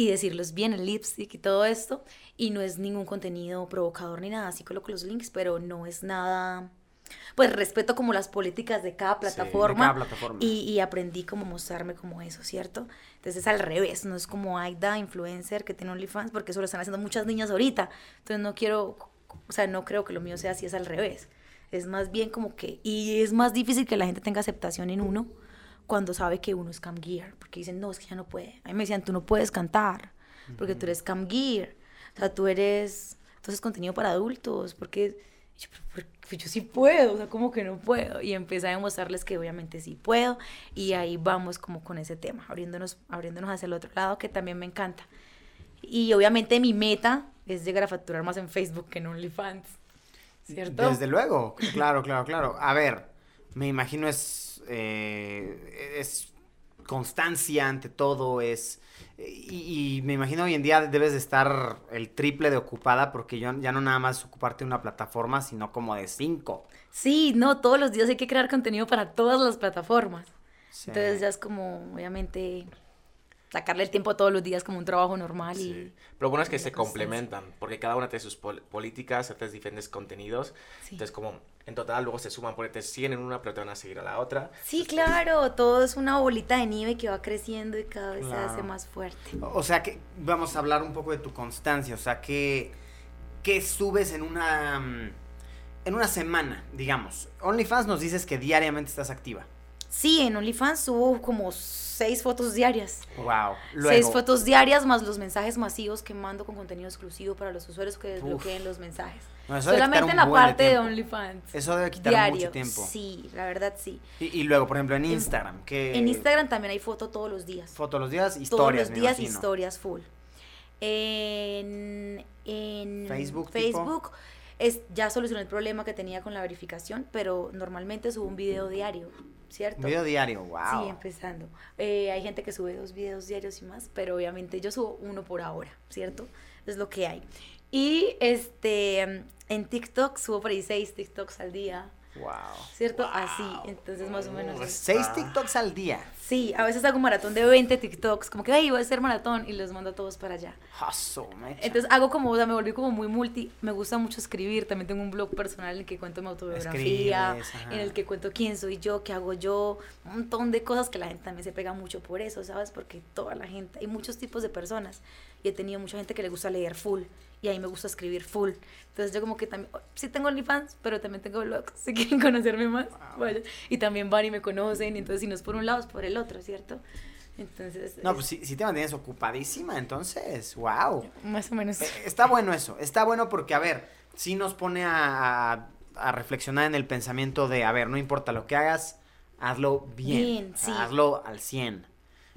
y decirlos bien, el lipstick y todo esto. Y no es ningún contenido provocador ni nada, así coloco los links, pero no es nada... Pues respeto como las políticas de cada plataforma, cada plataforma. Y, y aprendí como mostrarme como eso, ¿cierto? Entonces es al revés, no es como Aida, influencer, que tiene OnlyFans, porque eso lo están haciendo muchas niñas ahorita. Entonces no quiero, o sea, no creo que lo mío sea así, es al revés. Es más bien como que, y es más difícil que la gente tenga aceptación en uno cuando sabe que uno es cam gear, porque dicen, no, es que ya no puede. A mí me decían, tú no puedes cantar, porque tú eres cam gear. O sea, tú eres, entonces contenido para adultos, porque yo, "Pero, pero, pues yo sí puedo, o sea, como que no puedo. Y empecé a demostrarles que obviamente sí puedo, y ahí vamos como con ese tema, abriéndonos, abriéndonos hacia el otro lado, que también me encanta. Y obviamente mi meta es llegar a facturar más en Facebook que en OnlyFans, ¿cierto? Desde luego, claro, claro, claro. A ver, me imagino es, eh, es constancia ante todo, es... Y, y me imagino hoy en día debes de estar el triple de ocupada porque yo, ya no nada más ocuparte de una plataforma, sino como de cinco. Sí, no, todos los días hay que crear contenido para todas las plataformas. Sí. Entonces ya es como, obviamente, sacarle el tiempo todos los días como un trabajo normal y... Pero bueno es que se complementan, porque cada una tiene sus pol- políticas, haces diferentes contenidos. Sí. Entonces, como en total luego se suman porque te siguen en una, pero te van a seguir a la otra. Sí, claro, todo es una bolita de nieve que va creciendo y cada vez se hace más fuerte. O sea que vamos a hablar un poco de tu constancia, o sea que ¿qué subes en una mm, en una semana, digamos? OnlyFans nos dices que diariamente estás activa. Sí, en OnlyFans subo como seis fotos diarias. Wow. Luego, Seis fotos diarias más los mensajes masivos que mando con contenido exclusivo para los usuarios que desbloqueen los mensajes. No, Solamente en la de parte de. OnlyFans. Eso debe quitar Diario. mucho tiempo. Sí, la verdad sí. Y, y luego, por ejemplo, en Instagram, que En Instagram también hay foto todos los días. foto los días, todos historias, los me días historias full. En, en Facebook, tipo. Facebook es, ya solucioné el problema que tenía con la verificación, pero normalmente subo un video diario, ¿cierto? Un video diario, wow. Sí, empezando. Eh, hay gente que sube dos videos diarios y más, pero obviamente yo subo uno por ahora, ¿cierto? Es lo que hay. Y este, en TikTok subo por ahí seis TikToks al día, Wow. ¿cierto? Así, entonces más o menos. Seis TikToks al día. Sí, a veces hago maratón de 20 TikToks, como que, ay, voy a hacer maratón y los mando a todos para allá. Jaso, mecha. Entonces hago como, o sea, me volví como muy multi, me gusta mucho escribir, también tengo un blog personal en el que cuento mi autobiografía, Escribes, en el que cuento quién soy yo, qué hago yo, un montón de cosas que la gente también se pega mucho por eso, ¿sabes? Porque toda la gente, hay muchos tipos de personas y he tenido mucha gente que le gusta leer full y a mí me gusta escribir full. Entonces yo como que también, sí tengo OnlyFans, pero también tengo blogs, [LAUGHS] si quieren conocerme más, vaya. Y también van y me conocen, entonces si no es por un lado, es por el otro, ¿cierto? Entonces, No, es- pues si, si te mantienes ocupadísima, entonces, wow. más o menos. Eh, Está bueno eso, está bueno porque, a ver, sí nos pone a, a- a reflexionar en el pensamiento de, a ver, no importa lo que hagas, hazlo bien, Bien, sí. hazlo al 100.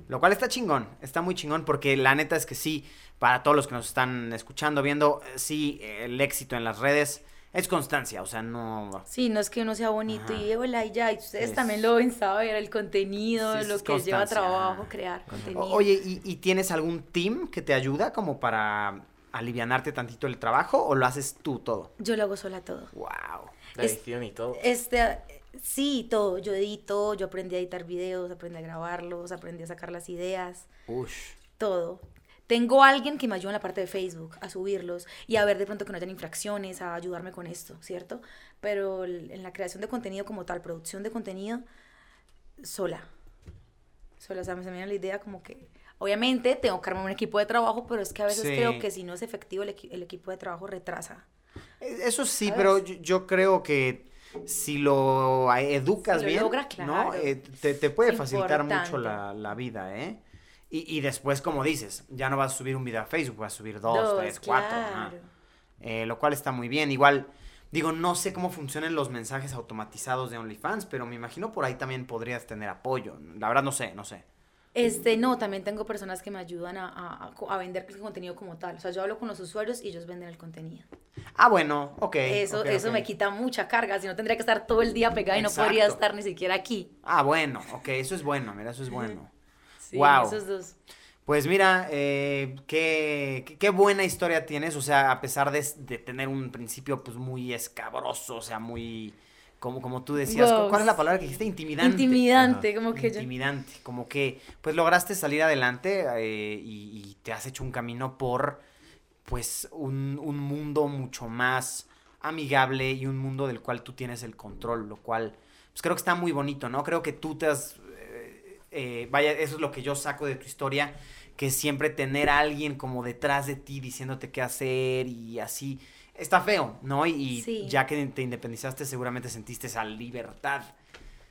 Lo cual está chingón, está muy chingón porque la neta es que sí, para todos los que nos están escuchando, viendo, eh, sí, el éxito en las redes es constancia, o sea, no... Sí, no es que uno sea bonito Ajá. y hola y ya, y ustedes Es- también lo ven saber, el contenido, Sí, lo que lleva trabajo crear contenido. O- Oye, ¿y, y tienes algún team que te ayuda como para alivianarte tantito el trabajo o lo haces tú todo? Yo lo hago sola todo. Wow. La Es- edición y todo. Este, sí, todo. Yo edito, yo aprendí a editar videos, aprendí a grabarlos, aprendí a sacar las ideas, Ush. todo. Tengo alguien que me ayuda en la parte de Facebook a subirlos y a ver de pronto que no hayan infracciones, a ayudarme con esto, ¿cierto? Pero en la creación de contenido como tal, producción de contenido, sola. Sola, o sea, me se me viene la idea como que, obviamente tengo que armar un equipo de trabajo, pero es que a veces Sí. creo que si no es efectivo el, equi- el equipo de trabajo retrasa Eh, Eso sí, ¿Sabes? pero yo, yo creo que si lo eh, educas Si lo bien, logra, ¿no? claro. Eh, te, te puede facilitar mucho la, la vida, ¿eh? Y, y después, como dices, ya no vas a subir un video a Facebook, vas a subir dos, Dos, tres, cuatro. Eh, lo cual está muy bien. Igual, digo, no sé cómo funcionan los mensajes automatizados de OnlyFans, pero me imagino por ahí también podrías tener apoyo. La verdad no sé, no sé. Este, no, también tengo personas que me ayudan a, a- a- vender el contenido como tal. O sea, yo hablo con los usuarios y ellos venden el contenido. Ah, bueno, ok. eso eso me quita mucha carga, si no tendría que estar todo el día pegada y no podría estar ni siquiera aquí. Ah, bueno, ok, eso es bueno, mira, eso es bueno. Sí, Guau. esos dos. Pues mira, eh, qué, qué- buena historia tienes, o sea, a pesar de, de tener un principio pues muy escabroso, o sea, muy, como, como tú decías, Wow. ¿cuál es la palabra que dijiste? Intimidante. Intimidante, como que yo. Intimidante, como que pues lograste salir adelante eh, y, y te has hecho un camino por pues un, un mundo mucho más amigable y un mundo del cual tú tienes el control, lo cual pues creo que está muy bonito, ¿no? Creo que tú te has, eh, vaya, eso es lo que yo saco de tu historia, que siempre tener a alguien como detrás de ti diciéndote qué hacer y así, está feo, ¿no? Y, y Sí. ya que te independizaste seguramente sentiste esa libertad.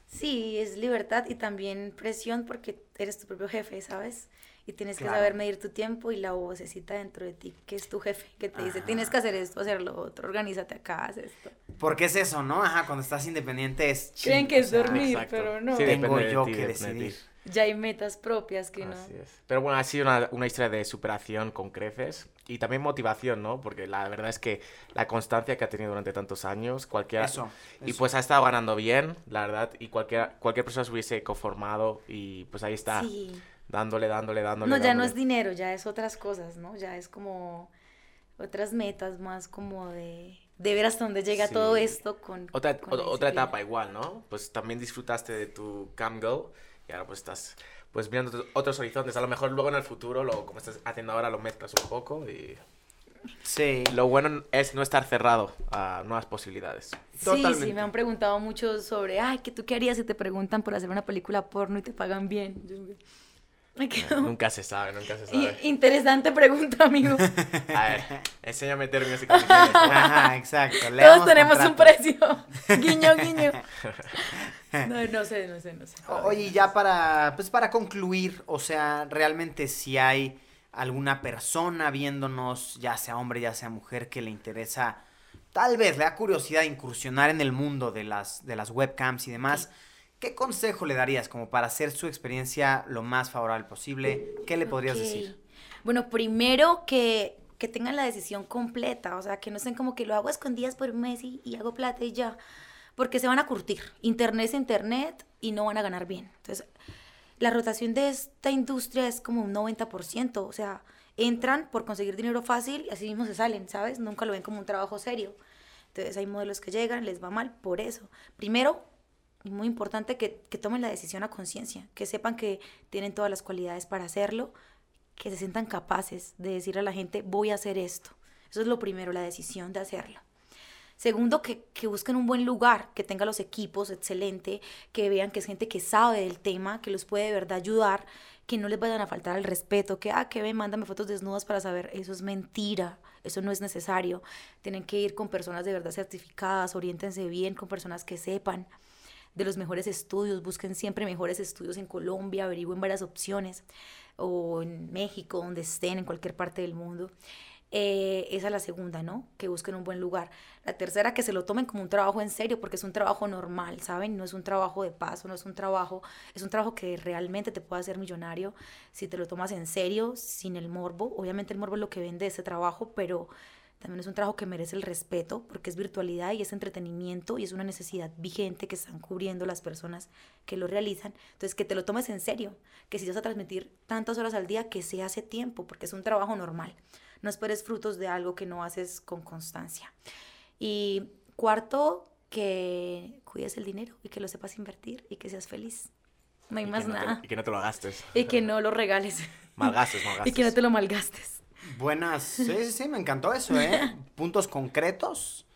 Sí, es libertad y también presión porque eres tu propio jefe, ¿sabes? Y tienes Claro. que saber medir tu tiempo y la vocecita dentro de ti, que es tu jefe, que te dice, tienes que hacer esto, hacer lo otro, organízate acá, haz esto. Porque es eso, ¿no? Ajá, cuando estás independiente es Creen que o es sea, dormir. pero no. Sí, Tengo de yo ti, que de decidir. Ya hay metas propias que no. Así es. Pero bueno, ha sido una, una historia de superación con creces y también motivación, ¿no? Porque la verdad es que la constancia que ha tenido durante tantos años, cualquiera... Eso, Y eso. pues ha estado ganando bien, la verdad, y cualquier, cualquier persona se hubiese conformado y pues ahí está, Sí. dándole, dándole, dándole. No, ya no dándole. es dinero, ya es otras cosas, ¿no? Ya es como otras metas más como de, de ver hasta dónde llega Sí. todo esto con... Otra, con otra etapa igual, ¿no? Pues también disfrutaste de tu cam girl y ahora pues estás pues mirando otros- horizontes. A lo mejor luego en el futuro, lo, como estás haciendo ahora, lo mezclas un poco y Sí. lo bueno es no estar cerrado a nuevas posibilidades. Sí, sí, me han preguntado mucho sobre, ay, ¿qué tú qué harías si te preguntan por hacer una película porno y te pagan bien? Yo Nunca se sabe, nunca se sabe. interesante pregunta, amigo. [LAUGHS] A ver, enséñame términos y condiciones. [LAUGHS] Ajá, exacto. Todos tenemos un precio. guiño, guiño. No, no sé, no sé, no sé. O- Oye, ya para, pues para concluir, o sea, realmente si hay alguna persona viéndonos, ya sea hombre, ya sea mujer, que le interesa, tal vez le da curiosidad incursionar en el mundo de las, de las webcams y demás, ¿qué consejo le darías como para hacer su experiencia lo más favorable posible? ¿Qué le podrías Ok. decir? Bueno, primero que, que tengan la decisión completa, o sea, que no estén como que lo hago a escondidas por un mes y, y hago plata y ya, porque se van a curtir. Internet es internet y no van a ganar bien. Entonces, la rotación de esta industria es como un 90%, o sea, entran por conseguir dinero fácil y así mismo se salen, ¿sabes? Nunca lo ven como un trabajo serio. Entonces hay modelos que llegan, les va mal por eso. Primero, muy importante que, que tomen la decisión a conciencia, que sepan que tienen todas las cualidades para hacerlo, que se sientan capaces de decir a la gente, voy a hacer esto. Eso es lo primero, la decisión de hacerlo. Segundo, que, que busquen un buen lugar, que tenga los equipos excelente, que vean que es gente que sabe del tema, que los puede de verdad ayudar, que no les vayan a faltar el respeto, que, ah, que ven, mándame fotos desnudas para saber, eso es mentira, eso no es necesario. Tienen que ir con personas de verdad certificadas, oriéntense bien con personas que sepan de los mejores estudios, busquen siempre mejores estudios en Colombia, averigüen varias opciones, o en México, donde estén, en cualquier parte del mundo. Eh, esa es la segunda, ¿no? Que busquen un buen lugar. La tercera, que se lo tomen como un trabajo en serio, porque es un trabajo normal, ¿saben? No es un trabajo de paso, no es un trabajo, es un trabajo que realmente te puede hacer millonario si te lo tomas en serio, sin el morbo. Obviamente el morbo es lo que vende ese trabajo, pero también es un trabajo que merece el respeto, porque es virtualidad y es entretenimiento y es una necesidad vigente que están cubriendo las personas que lo realizan. Entonces, que te lo tomes en serio, que si vas a transmitir tantas horas al día, que se hace tiempo, porque es un trabajo normal. No esperes frutos de algo que no haces con constancia. Y cuarto, que cuides el dinero y que lo sepas invertir y que seas feliz. No hay Y más no te- nada. y que no te lo gastes. Y que no lo regales. Malgastes, malgastes. [LAUGHS] Y que no te lo malgastes. Buenas, sí, sí, sí, me encantó eso, ¿eh? [LAUGHS] Puntos concretos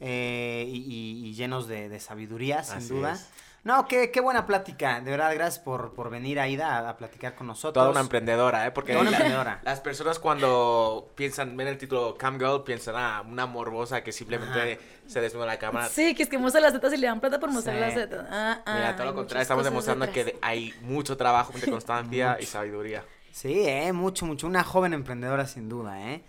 eh, y, llenos de, de sabiduría, sin Así duda. es. No, qué, qué buena plática. De verdad, gracias por, por venir, Aida, a, a platicar con nosotros. Toda una emprendedora, ¿eh? Porque Toda una la- emprendedora. las personas cuando piensan, ven el título Cam Girl, piensan, ah, una morbosa que simplemente se desnuda la cámara. Sí, que es que muestra las tetas y le dan plata por mostrar Sí. las tetas. Ah, ah, Mira, todo hay lo contrario, estamos demostrando que detrás. de- hay mucho trabajo, mucha [LAUGHS] constancia y sabiduría. Sí, eh, mucho, mucho. Una joven emprendedora, sin duda, ¿eh?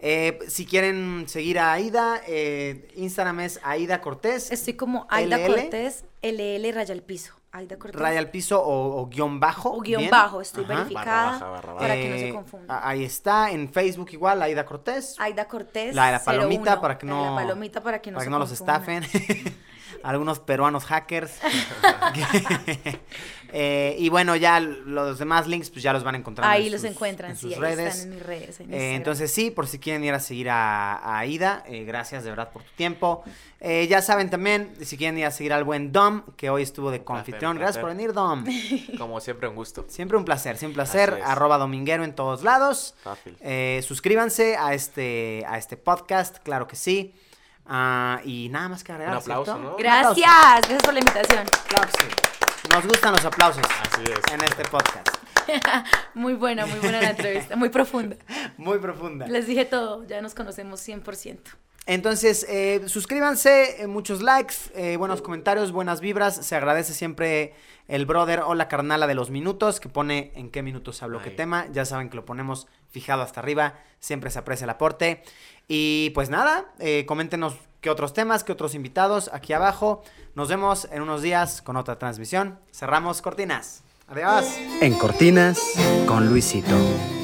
Eh, si quieren seguir a Aida, eh, Instagram es Aida Cortés. Estoy como Aida LL. Cortés, LL raya al piso. Aida Cortés. Raya al piso o, o guion bajo. o guion bien. bajo, estoy Ajá. verificada Barra baja, barra baja. para que no se Eh, confunda. Ahí está, en Facebook igual, Aida Cortés. Aida Cortés. La de la palomita 01, para que no, La palomita para que no, para se que no los estafen. [LAUGHS] Algunos peruanos hackers. [LAUGHS] [LAUGHS] Eh, y bueno, ya los demás links pues ya los van a encontrar Ahí en los sus- encuentran, en sí, sus ahí redes. están en mis redes. en Eh, entonces sí, por si quieren ir a seguir a, a Aida, eh, gracias de verdad por tu tiempo. Eh, ya saben también, si quieren ir a seguir al buen Dom, que hoy estuvo de confitrión. Gracias por venir, Dom. [LAUGHS] Como siempre, un gusto. Siempre un placer, siempre un placer. Arroba dominguero en todos lados. Fácil. Eh, suscríbanse a este, a este podcast, claro que sí. Ah, y nada más que agregar. Un aplauso, ¿cierto? ¿no? Un aplauso. Gracias, gracias por la invitación. Claro que sí. Nos gustan los aplausos Así es. en este podcast. [LAUGHS] Muy buena, muy buena la entrevista, muy profunda. [LAUGHS] Muy profunda. Les dije todo, ya nos conocemos 100%. Entonces, eh, suscríbanse, eh, muchos likes, eh, buenos comentarios, buenas vibras. Se agradece siempre el brother o la carnala de los minutos que pone en qué minutos hablo qué tema. Ya saben que lo ponemos fijado hasta arriba. Siempre se aprecia el aporte. Y pues nada, eh, coméntenos qué otros temas, qué otros invitados aquí abajo. Nos vemos en unos días con otra transmisión. Cerramos cortinas. Adiós. En Cortinas con Luisito.